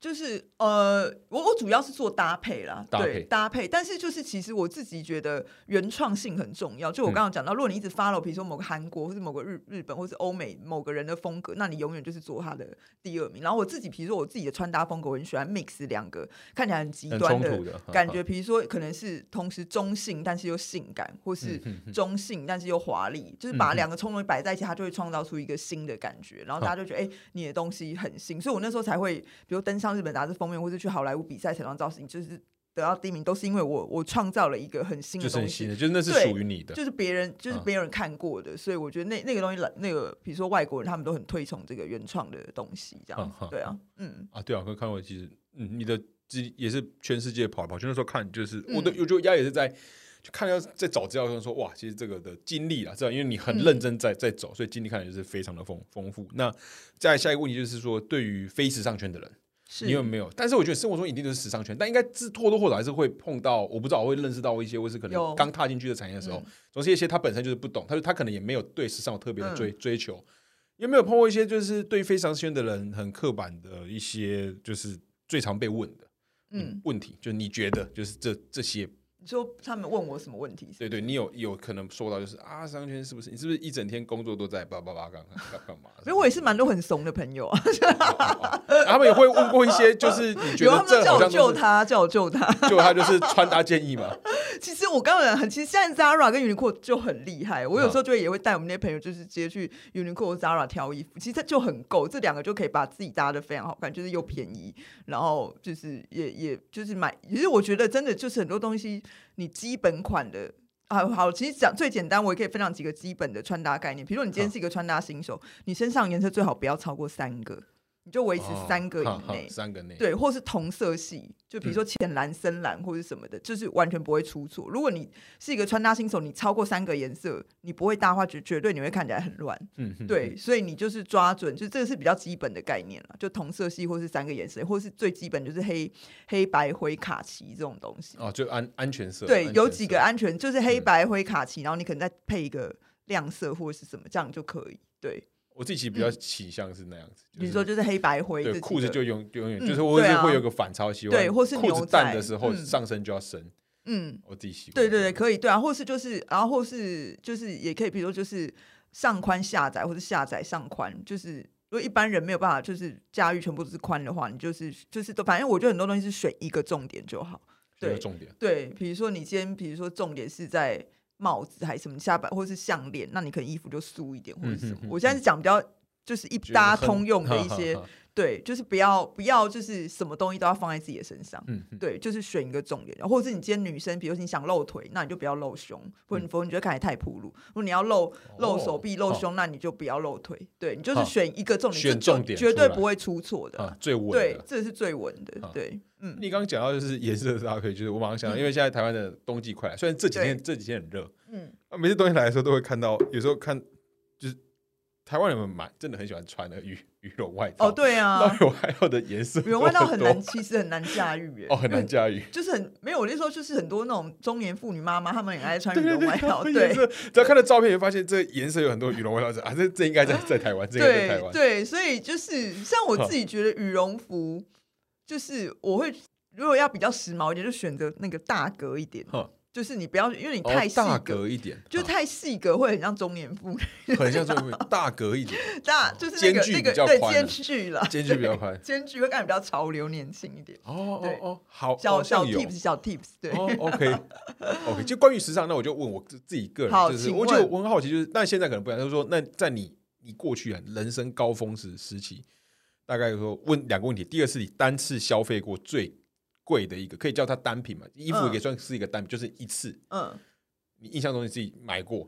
就是呃，我我主要是做搭配啦，搭配对搭配，但是就是其实我自己觉得原创性很重要。就我刚刚讲到，如果你一直 follow，比如说某个韩国或是某个日日本或是欧美某个人的风格，那你永远就是做他的第二名。然后我自己，比如说我自己的穿搭风格，我很喜欢 mix 两个看起来很极端的感觉，比如说可能是同时中性但是又性感，或是嗯中性但是又华丽，就是把两个冲突摆在一起，它就会创造出一个新的感觉，然后大家就觉得哎、你的东西很新，所以我那时候才会，比如登上日本杂志封面，或是去好莱坞比赛彩妆造型，就是得到第一名，都是因为我我创造了一个很新的东西。就是很新的，就是那是属于你的。就是别人就是别人看过的，所以我觉得那那个东西那个，比如说外国人他们都很推崇这个原创的东西，这样对啊，嗯，啊，对啊，我看过，其实嗯，你的机也是全世界跑来跑去。那时候看就是我的，嗯我觉得丫也是在就看到在找资料的时候说，哇，其实这个的经历啊，这样因为你很嗯认真在在走，所以经历看起来就是非常的丰丰富。那再下一个问题就是说，对于非时尚圈的人，是你有没有？但是我觉得生活中一定都是时尚圈，但应该是或多或少还是会碰到，我不知道我会认识到一些，或是可能刚踏进去的产业的时候嗯，总是一些他本身就是不懂，他就他可能也没有对时尚有特别的嗯追、追求。有没有碰过一些就是对非常圈的人很刻板的一些，就是最常被问的嗯，问题？就你觉得就是这这些，你说他们问我什么问题？对对，你有有可能说到就是啊，商圈是不是你是不是一整天工作都在叭叭叭干干干嘛？因为我也是蛮多很怂的朋友啊，啊 [laughs] 他们也会问过一些，就是你觉得这 [laughs] 他们叫我好像救他，叫我救他。[laughs] 救他就是穿搭建议嘛？其实我刚刚很，其实现在 Zara 跟 Uniqlo 就很厉害。我有时候就会也会带我们那些朋友，就是直接去 Uniqlo 或 Zara 挑衣服，其实这就很够，这两个就可以把自己搭的非常好看，就是又便宜，然后就是也也就是买。其实我觉得真的就是很多东西，你基本款的。啊，好，其实讲最简单，我也可以分享几个基本的穿搭概念。比如说，你今天是一个穿搭新手，你身上颜色最好不要超过三个，你就维持三个哦以内。三个内。对，或是同色系，就比如说浅蓝、深蓝或者什么的，就是完全不会出错。如果你是一个穿搭新手，你超过三个颜色，你不会搭的话，绝绝对你会看起来很乱。嗯，嗯，对，所以你就是抓准，就这个是比较基本的概念了，就同色系或是三个颜色，或是最基本就是黑黑白灰卡其这种东西。哦，就安安全色。对，有几个安全，就是黑嗯白灰卡其，然后你可能再配一个亮色或者是什么，这样就可以。对，我自己比较倾向是那样子，比如说就是黑白灰对裤子就永永远嗯就是或者对啊是会有个反超，喜欢对或是裤子淡的时候嗯上身就要深，嗯，我自己喜欢。对对对，可以，对啊，或是就是，然后或是就是也可以，比如说就是上宽下窄，或者下窄上宽，就是如果一般人没有办法就是驾驭全部都是宽的话，你就是就是都反正我觉得很多东西是选一个重点就好。对这个重点。对，比如说你今天比如说重点是在帽子还是什么下摆，或是项链，那你可能衣服就素一点或者什么。嗯哼哼我现在是讲比较就是一觉得很大家通用的一些 [laughs] 对，就是不要不要就是什么东西都要放在自己的身上。嗯，嗯对，就是选一个重点，或者是你今天女生，比如说你想露腿，那你就不要露胸，或者你否则你觉得看起来太暴露。如果你要露露手臂、露哦胸，那你就不要露腿。对你就是好选一个重点，选重点绝对不会出错的。啊，最稳对，。这是最稳的好。对，嗯，你刚刚讲到就是颜色搭配，就是我马上想到，因为现在台湾的冬季快来，虽然这几天这几天很热，嗯，啊，每次冬天来的时候都会看到，有时候看就是台湾人们买真的很喜欢穿那个羽羽绒外套，哦，，对啊。那，羽绒外套的颜色羽绒外套很难，其实很难驾驭耶。哦，很难驾驭。就是很没有，我那时候就是很多那种中年妇女妈妈，她们也爱穿羽绒外套，颜对。色，只要看到照片，就发现这颜色有很多羽绒外套是啊，这这应该在在台湾，这应该在台湾。对对，所以就是像我自己觉得羽绒服，就是我会如果要比较时髦一点，就选择那个大格一点，哼就是你不要因为你哦太细大格。一点，啊就太细格会很像中年妇女，很像中年妇女大格一点，[laughs] 大就是那间距个那个对比较宽啊间距啦，间距比较宽间距会感觉比较潮流年轻一点。哦哦哦，好，小小 tips 小 tips，对，哦，OK [laughs] OK，就关于时尚，那我就问我自自己个人，好就是我就我很好奇，就是那现在可能不一样，就是说，那在你你过去啊人生高峰时时期，大概说问两个问题，第二是你单次消费过最贵的一个，可以叫它单品嘛，衣服嗯。也算是一个单品，就是一次嗯，你印象中你自己买过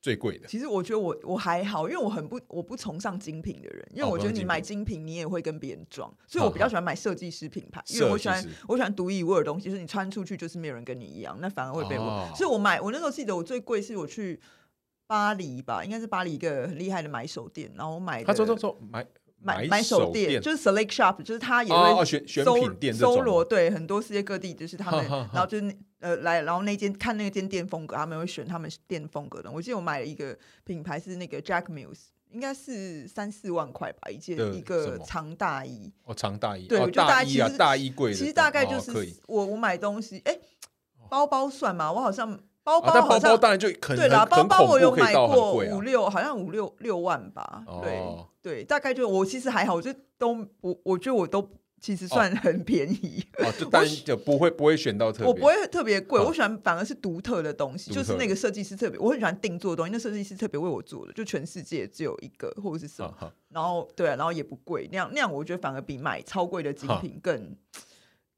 最贵的，其实我觉得我我还好，因为我很不我不崇尚精品的人，因为哦我觉得你买精品你也会跟别人装，所以我比较喜欢买设计师品牌，因为我喜欢我喜欢独一无二的东西，就是你穿出去就是没有人跟你一样，那反而会被我。哦。所以我买我那时候记得我最贵是我去巴黎吧，应该是巴黎一个很厉害的买手店，然后我买的他说说说买买买手店，就是 Select Shop，就是他也会选选搜品店搜罗对很多世界各地就是他们，[laughs] 然后就是呃来，然后那间看那间店风格，他们会选他们店风格的。我记得我买了一个品牌是那个 Jack Mills，应该是三四万块吧，一件一个长大衣。哦，长大衣，对哦我觉得大衣啊，其实大衣柜，其实大概就是哦。我我买东西，哎，包包算吗？我好像包啊，但包好像当然就很对啦，包包我有买过五六，好像五六六万吧。对哦。对，大概就我其实还好，我就都我，我觉得我都其实算很便宜。哦，就但就不会不会选到特别，我不会特别贵，我喜欢反而是独特的东西，就是那个设计师特别，我很喜欢定做的东西，那设计师特别为我做的，就全世界只有一个或者是什么，然后对啊，然后也不贵，那样那样我觉得反而比买超贵的精品更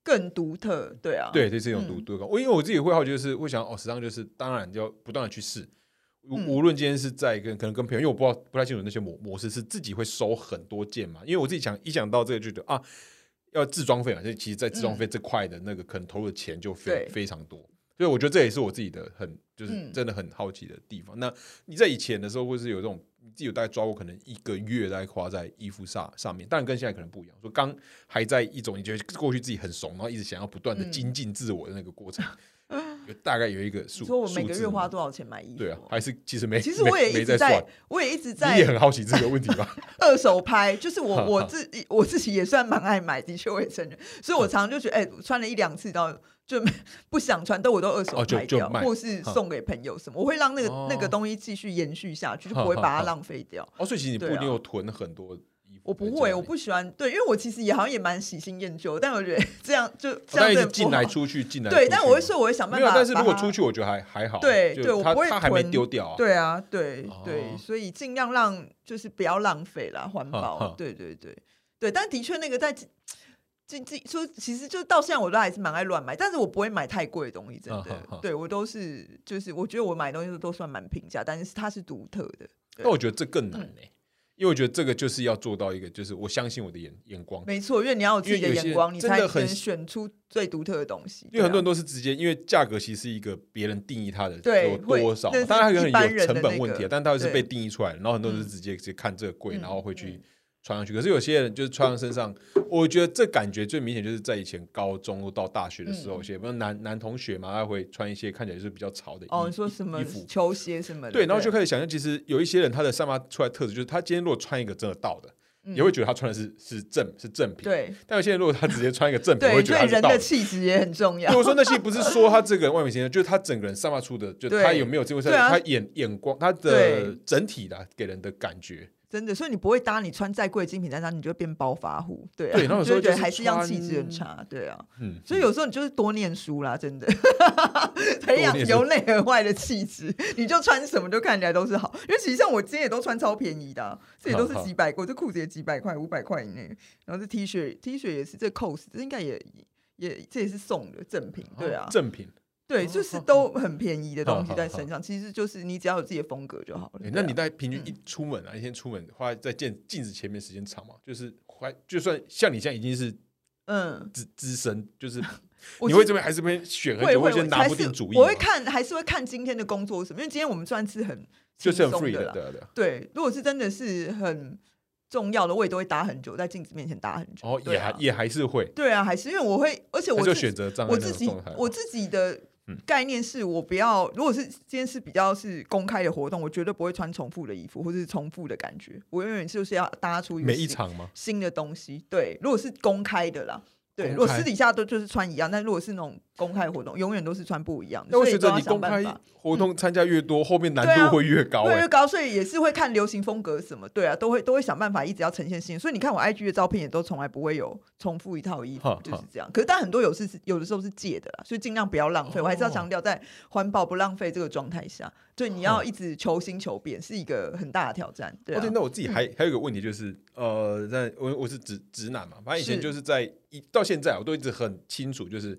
更独特，对啊，对，这是一种独嗯独感。我因为我自己会好奇，就是会想哦，实际上就是当然就要不断的去试。无嗯无论今天是在跟可能跟朋友，因为我不知道不太清楚那些模模式是自己会收很多件嘛，因为我自己想一想到这个就觉得啊，要自装费嘛，所以其实，在自装费这块的那个可能投入的钱就非非常多，所以我觉得这也是我自己的很就是嗯真的很好奇的地方。那你在以前的时候，或是有这种有大概抓过可能一个月大概花在衣服上上面，当然跟现在可能不一样。说刚还在一种你觉得过去自己很怂，然后一直想要不断的嗯精进自我的那个过程，有大概有一个数。你说我每个月花多少钱买衣服？对啊，还是其实没，其实我也一直在算。，我也一直在你也很好奇这个问题吧？[laughs] 二手拍，就是我我自己我自己也算蛮爱买，的确我也承认，所以我常常就觉得，哎、我穿了一两次到就 [laughs] 不想穿，都我都二手哦就拍掉，或是送给朋友什么，我会让那个、那个哦东西继续延续下去，就不会把它浪费掉。哦，所以其实你不一定有囤很多。我不会，我。不喜欢对，因为我其实也好像也蛮喜新厌旧，但我觉得这样就这样真的进来出去，进来对，但我会说我会想办，法，但是如果出，去，我觉得还还好。对对我不会丢掉啊。对啊，对对，哦所以尽量让就是不要浪费啦，环保，对对对对，但的确那个在经济说，其实就到现在我都还是蛮爱乱买，但是我不会买太贵的东西，真的对我都是就是我觉得我买东西都算蛮平价，但是它是独特的，但我觉得这更嗯难呢，因为我觉得这个就是要做到一个，就是我相信我的眼眼光。没错，因为你要有自己的眼光，你才真的很能选出最独特的东西，因为很多人都是直接，因为价格其实是一个别人定义它的有多少当然它可一般能有成本问题啊，但它是被定义出来，然后很多人是嗯直接直接看这个贵，嗯然后会去嗯穿上去。可是有些人就是穿上身上，我觉得这感觉最明显就是在以前高中到大学的时候，嗯有些比如男男同学嘛，他会穿一些看起来就是比较潮的衣哦，你说什么衣服。球鞋什么的，对，然后就开始想象，其实有一些人他的散发出来的特质，就是他今天如果穿一个真的到的，也会觉得他穿的是是正是正品。嗯对但有些人如果他直接穿一个正品，对，会觉得他是盗的。气质也很重要对，。我说那些不是说他这个人外面形象，就是他整个人散发出的，就他有没有这回事，对啊他眼眼光，他的整体的给人的感觉。真的，所以你不会搭你穿再贵的精品单上，你就会变暴发户，对啊，对然后有时候觉得还是一样气质很差，对啊，嗯，所以有时候你就是多念书啦，真的，[laughs] 培养由内而外的气质，你就穿什么就看起来都是好，因为其实像我今天也都穿超便宜的啊、这也都是几百块，我这裤子也几百块，五百块以内，然后这 T 恤 T 恤也是这 cos，这应该也也这也是送的赠品，对啊，正品。对，哦就是都很便宜的东西在身上，其实就是你只要有自己的风格就好了。那你大概平均一出门啊，一天出门花在镜镜子前面时间长嘛？就是花，就算像你现在已经是嗯，资资深，就是 [laughs] 你会这边还是边选很会久，会先拿不定主意我会看，还是会看今天的工作什么，因为今天我们算是很就是很 free 的。对啊对啊。对，如果是真的是很重要的，我也都会打很久，在镜子面前打很久。哦，啊也还也还是会，对啊，还是因为我会，而且我就选择障碍我自己。我自己的嗯概念是我不要，如果是今天是比较是公开的活动，我绝对不会穿重复的衣服或者是重复的感觉，我永远就是要搭出一个每一场吗？新的东西。对，如果是公开的啦。对，如果私底下都就是穿一样，但如果是那种公开活动，永远都是穿不一样的。那我觉得所以都要你公开想办法活动参加越多，后面难度会越高哎会越。高，所以也是会看流行风格什么，对啊，都会都会想办法一直要呈现新。所以你看我 IG 的照片也都从来不会有重复一套衣服，就是哈这样。可是但很多有是有的时候是借的啦，所以尽量不要浪费。我还是要哦强调，在环保不浪费这个状态下，对你要一直求新求变，是一个很大的挑战。对那我自己还还有一个问题就是，呃，在我我是直直男嘛，反正以前就是在一到现在，我都一直很清楚，就是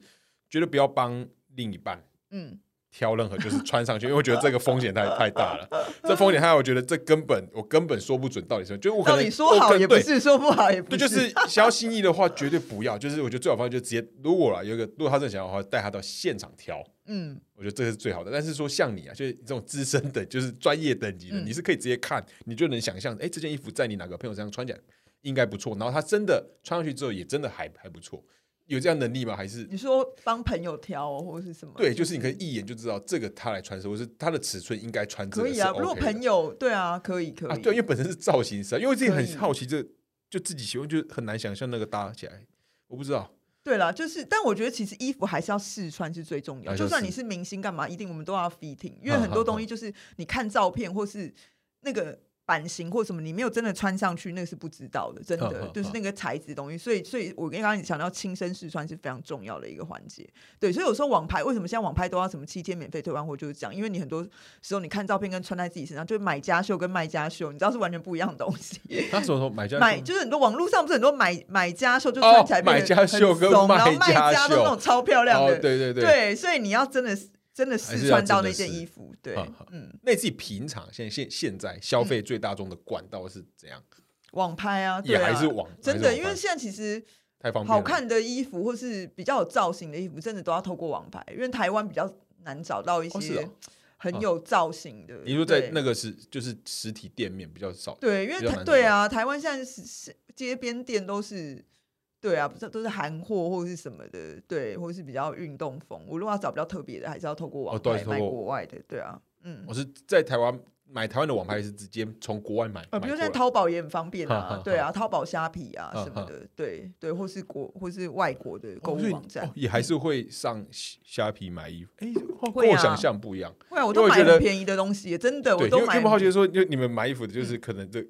觉得不要帮另一半嗯，挑任何就是穿上去，因为我觉得这个风险太太大了。[laughs] 这风险太大，我觉得这根本我根本说不准到底是什么，就我可能说好也不是，说不好也不对，是，就是想要心意的话，绝对不要。就是我觉得最好方法就直接，如果啦有一个，如果他真的想要的话，带他到现场挑，嗯，我觉得这个是最好的。但是说像你啊，就是这种资深的，就是专业等级的，嗯你是可以直接看，你就能想象，哎，这件衣服在你哪个朋友身上穿起来应该不错，然后他真的穿上去之后也真的还还不错。有这样能力吗？还是你说帮朋友挑或者是什么？对，就是你可以一眼就知道这个他来穿什么，是他的尺寸应该穿这个是可以啊。如果朋友对啊，可以可啊，以。对，因为本身是造型师啊，因为自己很好奇这，就自己喜欢，就很难想象那个搭起来，我不知道。对啦，就是，但我觉得其实衣服还是要试穿是最重要就算你是明星干嘛，一定我们都要 fitting，因为很多东西就是你看照片或是那个版型或什么，你没有真的穿上去，那个是不知道的，真的就是那个材质东西。所以，所以我刚刚你讲到亲身试穿是非常重要的一个环节。对，所以有时候网拍为什么现在网拍都要什么七天免费退换货，就是这样，因为你很多时候你看照片跟穿在自己身上，就是买家秀跟卖家秀，你知道是完全不一样的东西。[laughs] 他什么时候买家买就是很多网络上不是很多买买家秀就哦穿起来买家秀跟卖卖家秀那种超漂亮哦，的，对对对。对，所以你要真的是真的试穿到那件衣服，对嗯，那你自己平常现在现现在消费最大众的管道是怎样？网拍啊，也还是网，真的，因为现在其实太方便了。好看的衣服或是比较有造型的衣服，真的都要透过网拍，因为台湾比较难找到一些很有造型的。你说在那个是就是实体店面比较少，对，因为对啊，台湾现在是是街边店都是。对啊，不是都是韩货或者是什么的，对，或者是比较运动风。我如果要找比较特别的，还是要透过网拍买国外的，对啊，嗯，我是在台湾买台湾的网拍是直接从国外买，呃，比如在淘宝也很方便哈哈啊哈，对啊，淘宝、虾皮啊什么的，对对，或是国或是外国的购物网站哦，也还是会上虾虾皮买衣服，哎，跟我想象不一样。会啊，我都买很便宜的东西，真的，我都买为因为我好奇很，说，就你们买衣服的就是可能这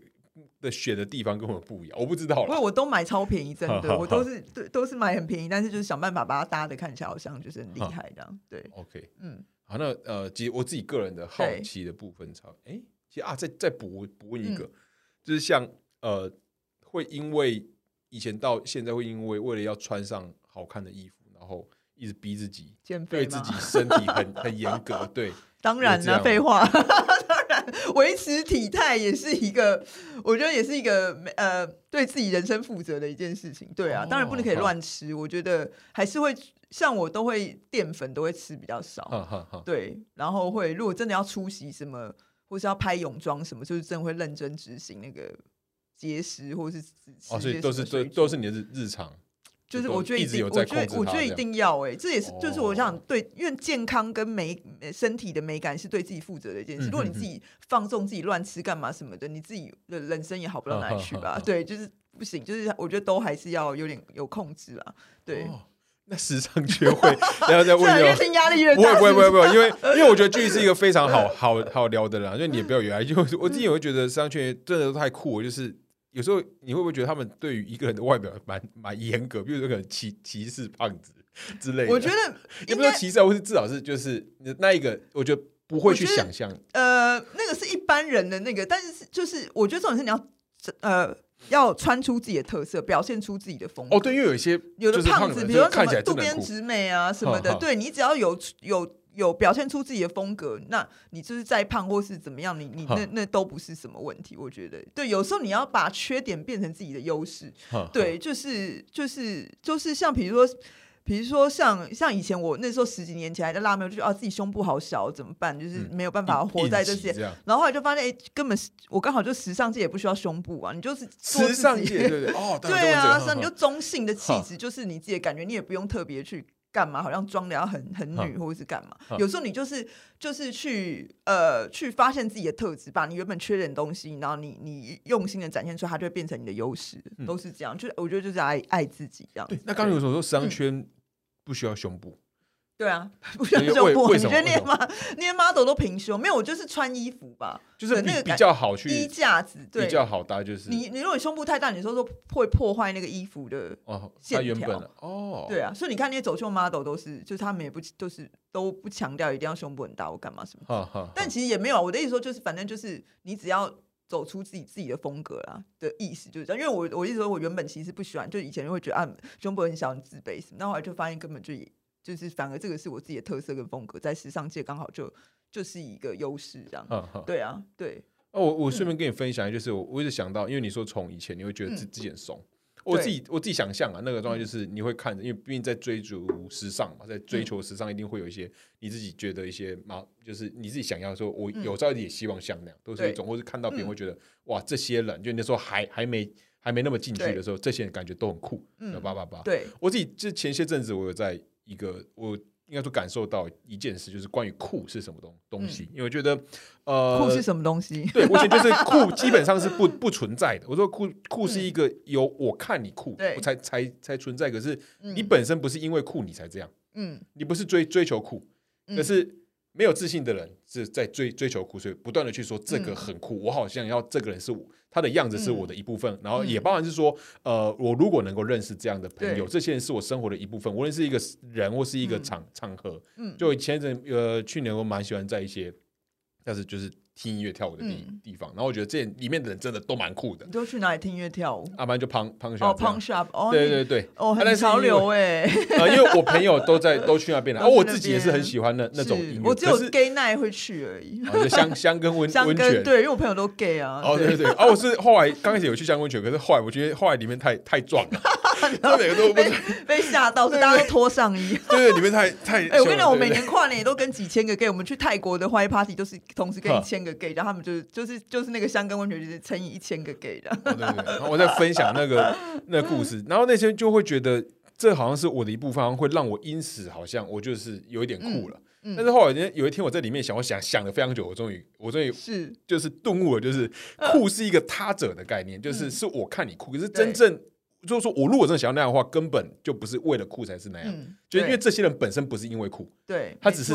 的选的地方跟我们不一样，我不知道因为。我都买超便宜，真的，我都是对都是买很便宜，但是就是想办法把它搭的看起来好像就是很厉害这样，对，OK，嗯，好，那呃，其实我自己个人的好奇的部分超，哎，其实啊，再再补补问一嗯。个，就是像呃，会因为以前到现在会因为为了要穿上好看的衣服，然后一直逼自己减肥对自己身体很很严格，对，[laughs] 当然啦，有这样废话，维持体态也是一个，[laughs] 我觉得也是一个呃对自己人生负责的一件事情。对啊，哦当然不能可以好乱吃，我觉得还是会像我都会淀粉都会吃比较少。对，然后会如果真的要出席什么，或是要拍泳装什么，就是真的会认真执行那个节食，或是吃哦，所以些都是都都是你的日日常，就是我觉得一定，我觉得我觉得一定要哎、这也是就是我哦想对，因为健康跟美呃身体的美感是对自己负责的一件事。如果你自己放纵自己乱吃干嘛什么的，你自己的人生也好不到哪里去吧？对，就是不行，就是我觉得都还是要有点有控制啦。对，哦那时尚圈会，然后再问 [laughs] 越来越你哦。听压力越不会大，不会不会不会，因为 [laughs] 因为我觉得剧是一个非常好好好聊的人啊，就你也不要以为，就我自己也会觉得时尚圈真的都太酷了，就是有时候你会不会觉得他们对于一个人的外表蛮蛮严格，比如说可能歧歧视胖子之类的，我觉得 [laughs] 也不是说歧视啊，或是至少是就是那一个，我觉得不会去想象。呃，那个是一般人的那个，但是就是我觉得重点是你要呃要穿出自己的特色，表现出自己的风格。哦，对，因为有一些有的就是胖子，比如说什么渡边直美啊什么的，对你只要有有有表现出自己的风格，那你就是再胖或是怎么样，你你那那都不是什么问题。我觉得，对，有时候你要把缺点变成自己的优势，对，就是就是就是像比如说。比如说像像以前我那时候十几年前还在辣妹，我就觉得啊自己胸部好小怎么办？就是嗯没有办法活在这些然后后来就发现，哎、根本是我刚好就时尚界也不需要胸部啊，你就是时尚界，对对对啊，所以你就中性的气质，就是你自己的感觉，你也不用特别去干嘛，好像装的要很很女或者是干嘛。有时候你就是就是去呃去发现自己的特质，把你原本缺点东西，然后你你用心的展现出来，它就会变成你的优势，都是这样。就是我觉得就是爱爱自己这样对，那刚刚有对所说时尚圈不需要胸部，对啊，不需要胸部。为你觉得那些什么为什么 m 那些 model 都平胸？没有，我就是穿衣服吧，就是那个比较好去衣架子对比较好搭，就是你你如果胸部太大，你说说会破坏那个衣服的哦，它线条哦，对啊，所以你看那些走秀 model 都是，就是他们也不都是都不强调一定要胸部很大我干嘛什么，哈哈，但其实也没有啊。我的意思说，就是反正就是你只要走出自己自己的风格啦的意思就是这样。因为我我意思说，我原本其实不喜欢，就以前就会觉得啊胸部很小很自卑什么，那后来就发现根本就也就是反而这个是我自己的特色跟风格，在时尚界刚好就就是一个优势这样。哈哈。对啊，对，哦，我我顺便跟你分享，就是我我一直想到，因为你说从以前你会觉得自嗯自己很怂，我自己我自己想象啊，那个状态就是你会看着，因为毕竟在追逐时尚嘛，在追求时尚，一定会有一些你自己觉得一些嘛，就是你自己想要说，我嗯有朝一日也希望像那样，都是一对种，或是看到别人嗯会觉得哇，这些人就那时候还还没。还没那么进去的时候，这些人感觉都很酷，嗯叭叭叭。对，我自己就前些阵子，我有在一个我应该说感受到一件事，就是关于酷是什么东东西，因为我觉得呃，嗯酷是什么东西？对，我觉得就是酷，[laughs] 基本上是不不存在的。我说酷酷是一个有我看你酷，对我才才才存在。可是嗯你本身不是因为酷你才这样，嗯，你不是追追求酷，嗯可是没有自信的人是在追追求酷，所以不断的去说这个嗯很酷，我好像要这个人是我他的样子是我的一部分，然后也嗯包含是说，呃，我如果能够认识这样的朋友，这些人是我生活的一部分，无论是一个人或是一个嗯。场、场合。嗯。就前一阵呃，去年我蛮喜欢在一些，但是就是听音乐跳舞的地、嗯地方，然后我觉得这里面的人真的都蛮酷的你，都去哪里听音乐跳舞？要不然就胖胖哦小，Punk Shop，哦，你对对对，哦，啊很潮流哎。啊，因为我朋友都在 [laughs] 都去那边了，而、都去那我自己也是很喜欢那那种音乐，我只有 gay night 会去而已。香香跟温香温泉。根对，因为我朋友都 gay 啊。哦，对对对，哦，我是后来刚开始有去香温泉，可是后来我觉得后来里面太太壮了，他每个都不被被吓到，所以大家都脱上衣。对对，里面太太。哎，我跟你讲，我每年跨年也都跟几千个 gay，我们去泰国的 white party 都是同时跟哈一千个 gay，然后他们就是就是就是那个香根温泉就是乘以一千个 gay 的。哦对对对，然后我在分享那个 [laughs] 那个故事，然后那些人就会觉得这好像是我的一部分，会让我因此好像我就是有一点酷了。嗯但是后来有一天我在里面想，我想想了非常久，我终于我终于是，就是顿悟了，就是酷是一个他者的概念，就是嗯。是我看你酷，可是真正就是说我如果真的想要那样的话，根本就不是为了酷才是那样，嗯，就因为对。这些人本身不是因为酷，对，他只是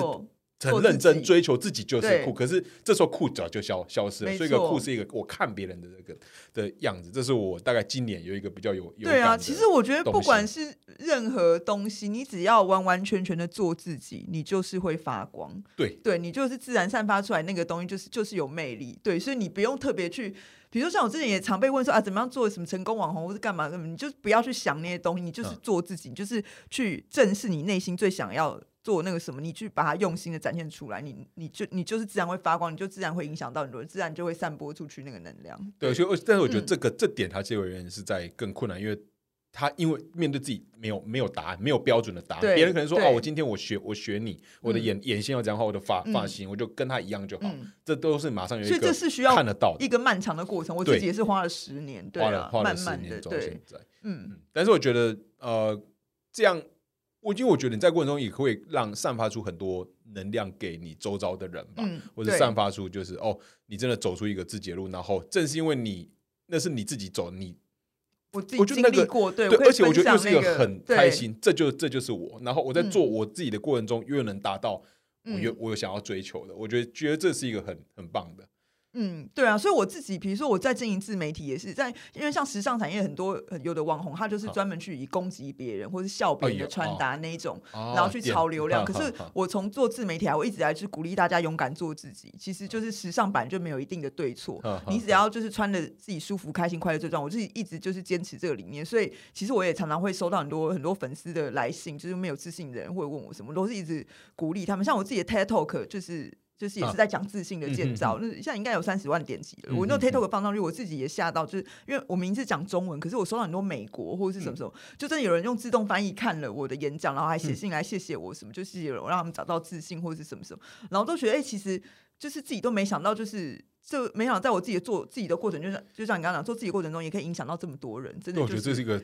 很认真追求自己就是酷，可是这时候酷早就消消失了，所以个酷是一个我看别人的这个的样子，这是我大概今年有一个比较有有对啊，其实我觉得不管是任何东西，你只要完完全全的做自己，你就是会发光。对。对你就是自然散发出来那个东西，就是就是有魅力。对，所以你不用特别去，比如说像我之前也常被问说啊，怎么样做什么成功网红或是干嘛干嘛，你就不要去想那些东西，你就是嗯。做自己，你就是去正视你内心最想要做那个什么，你去把它用心的展现出来，你你就你就是自然会发光，你就自然会影响到很多人，自然就会散播出去那个能量。对，所以我但是我觉得嗯。这个、这点他这位人是在更困难，因为他因为面对自己没有没有答案，没有标准的答案，对别人可能说对。哦，我今天我学我学你，我的眼、眼线要这样画，我的发嗯。发型我就跟他一样就好，嗯。这都是马上有一所以个这是需要看得到的，一个漫长的过程，我自己也是花了十年，对花了啊，花了十年走到对现，在。嗯，嗯，但是我觉得呃，这样，我因为我觉得你在过程中也会让散发出很多能量给你周遭的人吧，嗯或者散发出就是哦，你真的走出一个自己的路，然后正是因为你那是你自己走，你我自己我觉得那个经历过，对，对，而且我觉得又是一个很开心，这就这就是我。然后我在做嗯我自己的过程中，又能达到我有嗯我有想要追求的，我觉得觉得这是一个很很棒的。嗯，对啊，所以我自己，比如说我在经营自媒体，也是在，因为像时尚产业很多呃有的网红，他就是好专门去以攻击别人或是笑别人的穿搭那一种，然然后去炒流量。可是我从做自媒体啊，我一直来就是鼓励大家勇敢做自己。其实就是时尚版就没有一定的对错你只要就是穿的自己舒服、开心、快乐最重要。我自己一直就是坚持这个理念，所以其实我也常常会收到很多很多粉丝的来信，就是没有自信的人会问我什么，都是一直鼓励他们。像我自己的 TED Talk 就是。就是也是在讲自信的建造，那、现在应该有三十万点击了。我那嗯嗯 TED Talk 放上去，我自己也吓到，就是因为我名字讲中文，可是我收到很多美国或者是什么时候，就真的有人用自动翻译看了我的演讲，然后还写信来谢谢我什么，就是有让他们找到自信或者是什么什么，然后都觉得哎、其实就是自己都没想到，就是就没想到在我自己的做自己的过程，就是就像你刚刚讲做自己的过程中，也可以影响到这么多人，真的对，我就觉得这是一个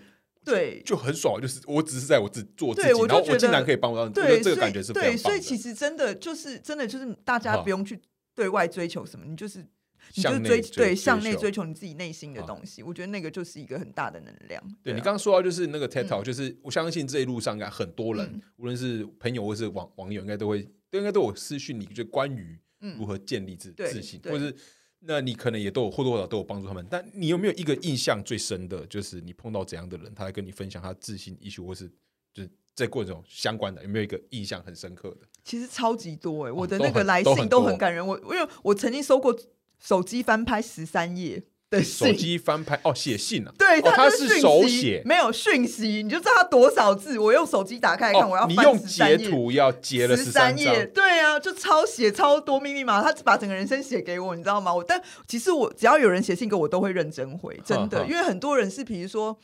对就很爽，就是我只是在我自做自己，对然后我竟然可以帮到，我觉对，得这个所以感觉是非对，常棒的。所以其实真的就是真的就是大家不用去对外追求什么，你就是你就追追对向内追求你自己内心的东西，我觉得那个就是一个很大的能量。啊对你刚刚说到就是那个 TED Talk，、就是我相信这一路上应该很多人，嗯无论是朋友或是网网友，应该都会都应该都有私讯你，就关于嗯如何建立自、自信，或者是那你可能也都有或多或少都有帮助他们。但你有没有一个印象最深的，就是你碰到怎样的人，他来跟你分享他自信 issue，或是就是在过程中相关的，有没有一个印象很深刻的？其实超级多哎、我的那个来信都很感人。我因为我曾经收过手机翻拍十三页的手信，机翻拍哦，写信啊，对，哦，他就是讯手息写。没有讯息，你就知道他多少字。我用手机打开来看，我要哦，你用13页截图要截了十十三页，张，对啊，就抄写超多密密麻麻，他把整个人生写给我，你知道吗？我但其实我只要有人写信给我，我都会认真回，[laughs] 真的，因为很多人是比如说。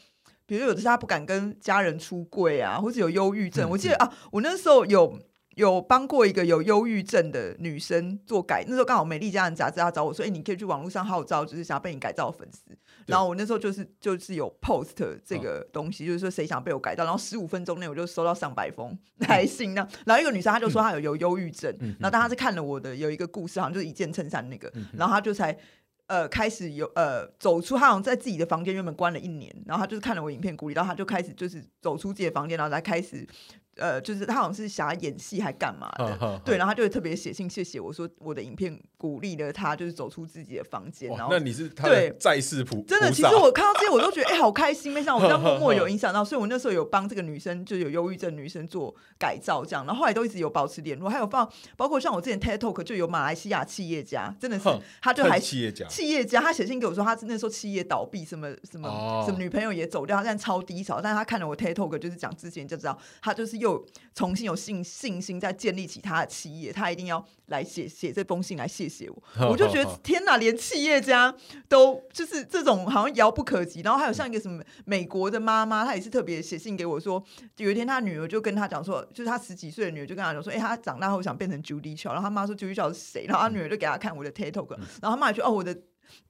比如有的是他不敢跟家人出柜啊，或者有忧郁症。嗯我记得啊，我那时候有有帮过一个有忧郁症的女生做改，那时候刚好《美丽家人》杂志他找我说：“哎，你可以去网络上号召，就是想要被你改造的粉丝。”然后我那时候就是就是有 post 这个东西，就是说谁想被我改造，然后十五分钟内我就收到上百封来信呢。然后一个女生她就说她有有忧郁症，然后当她是看了我的有一个故事，好像就是一件衬衫那个，然后她就才呃开始有呃走出，她好像在自己的房间原本关了一年，然后她就是看了我影片鼓励，然后她就开始就是走出自己的房间，然后才开始。呃，就是他好像是想要演戏还干嘛的，对，然后他就特别写信谢谢我说我的影片鼓励了他，就是走出自己的房间。然后那你是对在世普真的，其实 [laughs] 我看到这些我都觉得哎好开心，没想到我这样默默有影响到，所以我那时候有帮这个女生就有忧郁症女生做改造这样，然后后来都一直有保持联络，还有放包括像我之前 TED Talk 就有马来西亚企业家，真的是他就还企业家企业家，他写信给我说他那时候企业倒闭，什么什么什么女朋友也走掉，他现在超低潮，但是他看了我 TED Talk 就是讲之前就知道他就是又重新。有信信心在建立起他的企业，他一定要来写写这封信来谢谢我。我就觉得 [laughs] 天哪，连企业家都就是这种好像遥不可及。然后还有像一个什么美国的妈妈，她也是特别写信给我说，有一天她女儿就跟她讲说，就是她十几岁的女儿就跟她讲说，哎，她长大后想变成 Judy Chow。然后她妈说 Judy Chow 是谁？然后她女儿就给她看我的 TikTok，然后她妈就哦我的。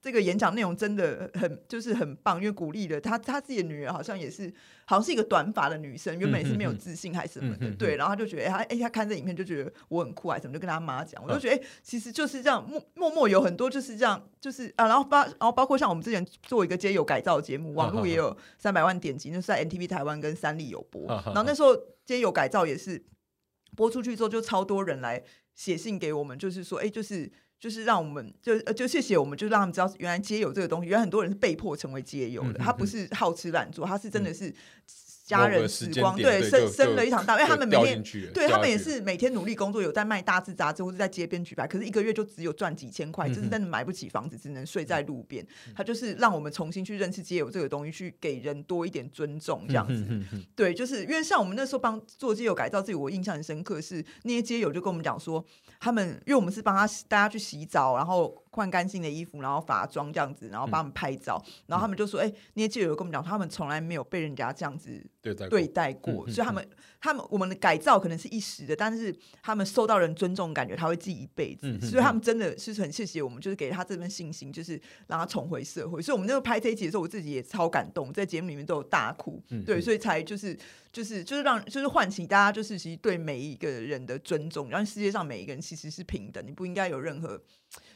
这个演讲内容真的很就是很棒，因为鼓励了他，他自己的女儿好像也是，好像是一个短发的女生，原本也是没有自信还是什么的，对，然后他就觉得，他哎，他看这影片就觉得我很酷，还是什么，就跟他妈讲，我就觉得，哎，其实就是这样，默默默有很多就是这样，就是啊，然后包，然后包括像我们之前做一个街友改造节目，网络也有三百万点击，就是在 NTV 台湾跟三立有播，然后那时候街友改造也是播出去之后，就超多人来写信给我们，就是说，哎，就是。就是让我们就呃就谢谢我们，就让他们知道原来街友这个东西，原来很多人是被迫成为街友的，他不是好吃懒做，他是真的是。家人时光，对生生了一场大，因为他们每天对他们也是每天努力工作，有在卖大字杂志或者在街边举牌，可是一个月就只有赚几千块，就是真的买不起房子，只能睡在路边。他就是让我们重新去认识街友这个东西，去给人多一点尊重，这样子。对，就是因为像我们那时候帮做街友改造，自己我印象很深刻，是那些街友就跟我们讲说，他们因为我们是帮他大家去洗澡，然后。换干净的衣服，然后化妆这样子，然后帮他们拍照，然后他们就说：“哎，那些记者跟我们讲，他们从来没有被人家这样子对待过，所以他们他们我们的改造可能是一时的，但是他们受到人尊重，感觉他会记一辈子，所以他们真的是很谢谢我们，就是给他这份信心，就是让他重回社会。所以，我们那个拍这一集的时候，我自己也超感动，在节目里面都有大哭，对，所以才就是就是就是让就是唤起大家，就是其实对每一个人的尊重，让世界上每一个人其实是平等，你不应该有任何。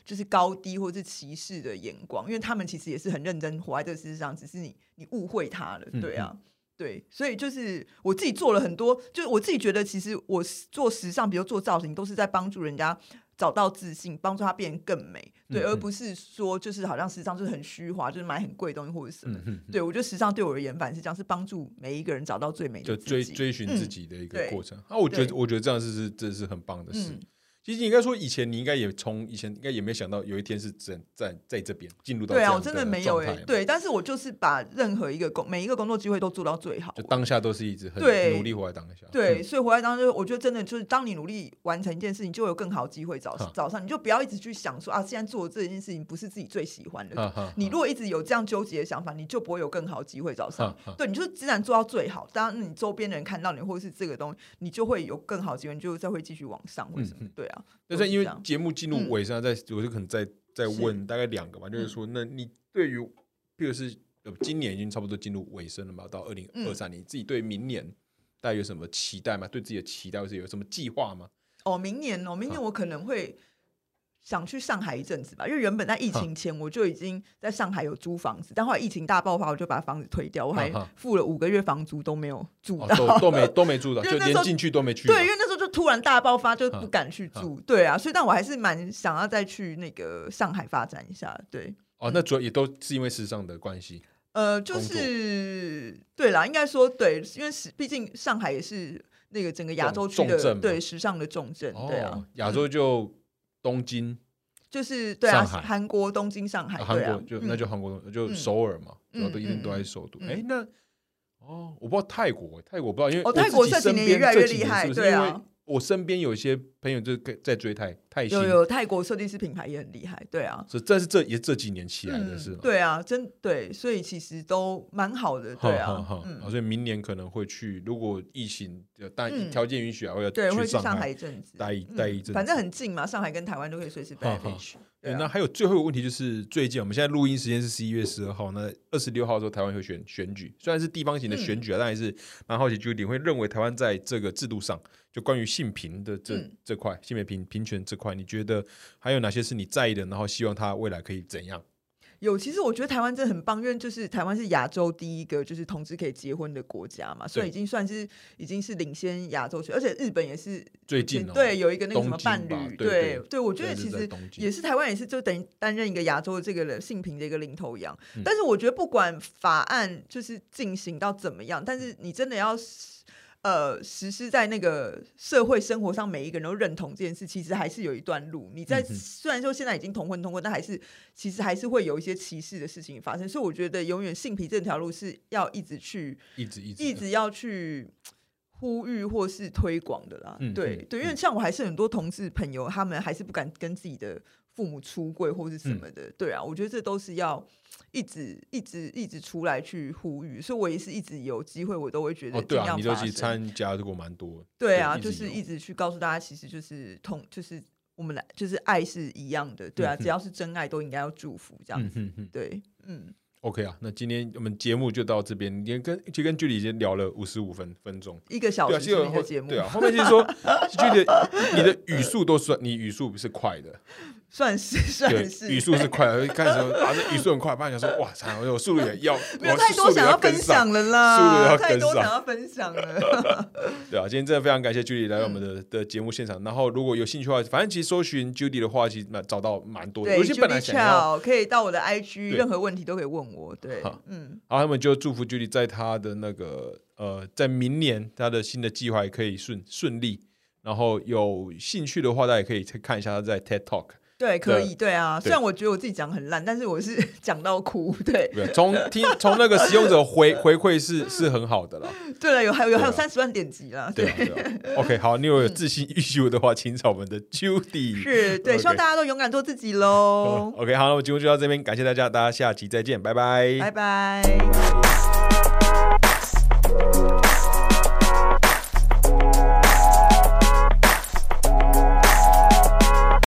就是高低或是歧视的眼光，因为他们其实也是很认真活在这个世界上，只是你你误会他了，对啊，对，所以就是我自己做了很多，就是我自己觉得，其实我做时尚，比如做造型，都是在帮助人家找到自信，帮助他变得更美，对，而不是说就是好像时尚就是很虚华，就是买很贵东西或者什么，对我觉得时尚对我而言，反是这样，是帮助每一个人找到最美的，就追追寻自己的一个过程。啊，我觉得我觉得这样是是这是很棒的事。其实应该说，以前你应该也从以前应该也没有想到有一天是在在在这边进入到对啊，我真的没有哎，对，但是我就是把任何一个工每一个工作机会都做到最好，就当下都是一直很努力活在当下。对，所以活在当下，我觉得真的就是当你努力完成一件事情，就有更好机会找找上，你就不要一直去想说啊，现在做这件事情不是自己最喜欢的。你如果一直有这样纠结的想法，你就不会有更好机会找上。对，你就自然做到最好，当你周边的人看到你，或者是这个东西，你就会有更好机会，你就再会继续往上，或者什么？对啊，但是因为。节目进入尾声，在我就可能再再问大概两个吧，就是说，那你对于，譬如是今年已经差不多进入尾声了嘛，到二零二三年，自己对明年大概有什么期待吗？对自己的期待或是有什么计划吗？哦，明年哦，明年我可能会。想去上海一阵子吧，因为原本在疫情前我就已经在上海有租房子，但后来疫情大爆发，我就把房子推掉，我还付了五个月房租都没有住到，都都没都没住到，就连进去都没去。对，因为那突然大爆发，就不敢去住。对啊，所以但我还是蛮想要再去那个上海发展一下。对，哦，那主要也都是因为时尚的关系。呃，就是对啦，应该说对，因为是毕竟上海也是那个整个亚洲区的对时尚的重镇。对啊，亚洲就。东京就是对啊，韩国东京、上海，韩国就那就韩国就首尔嘛，主要都一定都在首都。哎，那哦，我不知道泰国，泰国不知道，因为泰国这几年也越来越厉害，对啊。我身边有一些朋友就在追泰泰星，有有泰国设计师品牌也很厉害，对啊，这这是这也这几年起来的是吗？对啊，真对，所以其实都蛮好的，对啊，嗯，所以明年可能会去，如果疫情但条件允许啊，会对会去上海一阵子，待一待一阵，反正很近嘛，上海跟台湾都可以随时飞来飞去。对，那还有最后一个问题就是，最近我们现在录音时间是十一月十二号，那二十六号的时候台湾会选选举，虽然是地方型的选举啊，但还是蛮好奇，就你会认为台湾在这个制度上，就关于性平的这这块性别平平权这块，你觉得还有哪些是你在意的？然后希望它未来可以怎样？有，其实我觉得台湾真的很棒，因为就是台湾是亚洲第一个就是同志可以结婚的国家嘛，所以已经算是已经是领先亚洲区，而且日本也是最近对有一个那个什么伴侣，对对，我觉得其实也是台湾也是就等于担任一个亚洲的这个性平的一个领头羊。但是我觉得不管法案就是进行到怎么样，但是你真的要。呃，实施在那个社会生活上，每一个人都认同这件事，其实还是有一段路。你在虽然说现在已经同婚通过，但还是其实还是会有一些歧视的事情发生。所以我觉得，永远性皮这条路是要一直去，一直一直一直要去呼吁或是推广的啦。对对，因为像我还是很多同事朋友，他们还是不敢跟自己的。父母出柜或是什么的，对啊，我觉得这都是要一直一直一直出来去呼吁，所以我也是一直有机会，我都会觉得对啊，你都去参加过蛮多，对啊，就是一直去告诉大家，其实就是同，就是我们来，就是爱是一样的，对啊，只要是真爱，都应该要祝福这样子，对，嗯。OK 啊，那今天我们节目就到这边。你跟其实跟距离已经聊了五十五分分钟，一个小时的节目。对啊，后面就是说，距离你的 [laughs] 语速都算，你语速不是快的。[laughs] 算是 [laughs] 算是语速是快，一开始啊，这语速很快，爸想说哇，惨，我速度也要，[laughs] 没有太多 [laughs] 想要分享了啦，速度要太多想要分享了。对啊，今天真的非常感谢 Judy 来到我们的的节目现场。然后如果有兴趣的话，反正其实搜寻 Judy 的话，其实蛮找到蛮多的。有些本来想要可以到我的 IG，任何问题都可以问我。对，嗯，好，他们就祝福 Judy 在他的那个呃，在明年他的新的计划也可以顺顺利。然后有兴趣的话，大家也可以看一下他在 TED Talk。对，可以，对啊。虽然我觉得我自己讲很烂，但是我是 [laughs] 讲到哭。对，从听从那个使用者回回馈是是很好的了。[laughs] 对了，有还有还有三十万点击了。对，OK，好，你有自信预修的话，请找我们的 Judy。是对，希望大家都勇敢做自己喽。OK，好，那我节目就到这边，感谢大家，大家下期再见，拜拜，拜拜。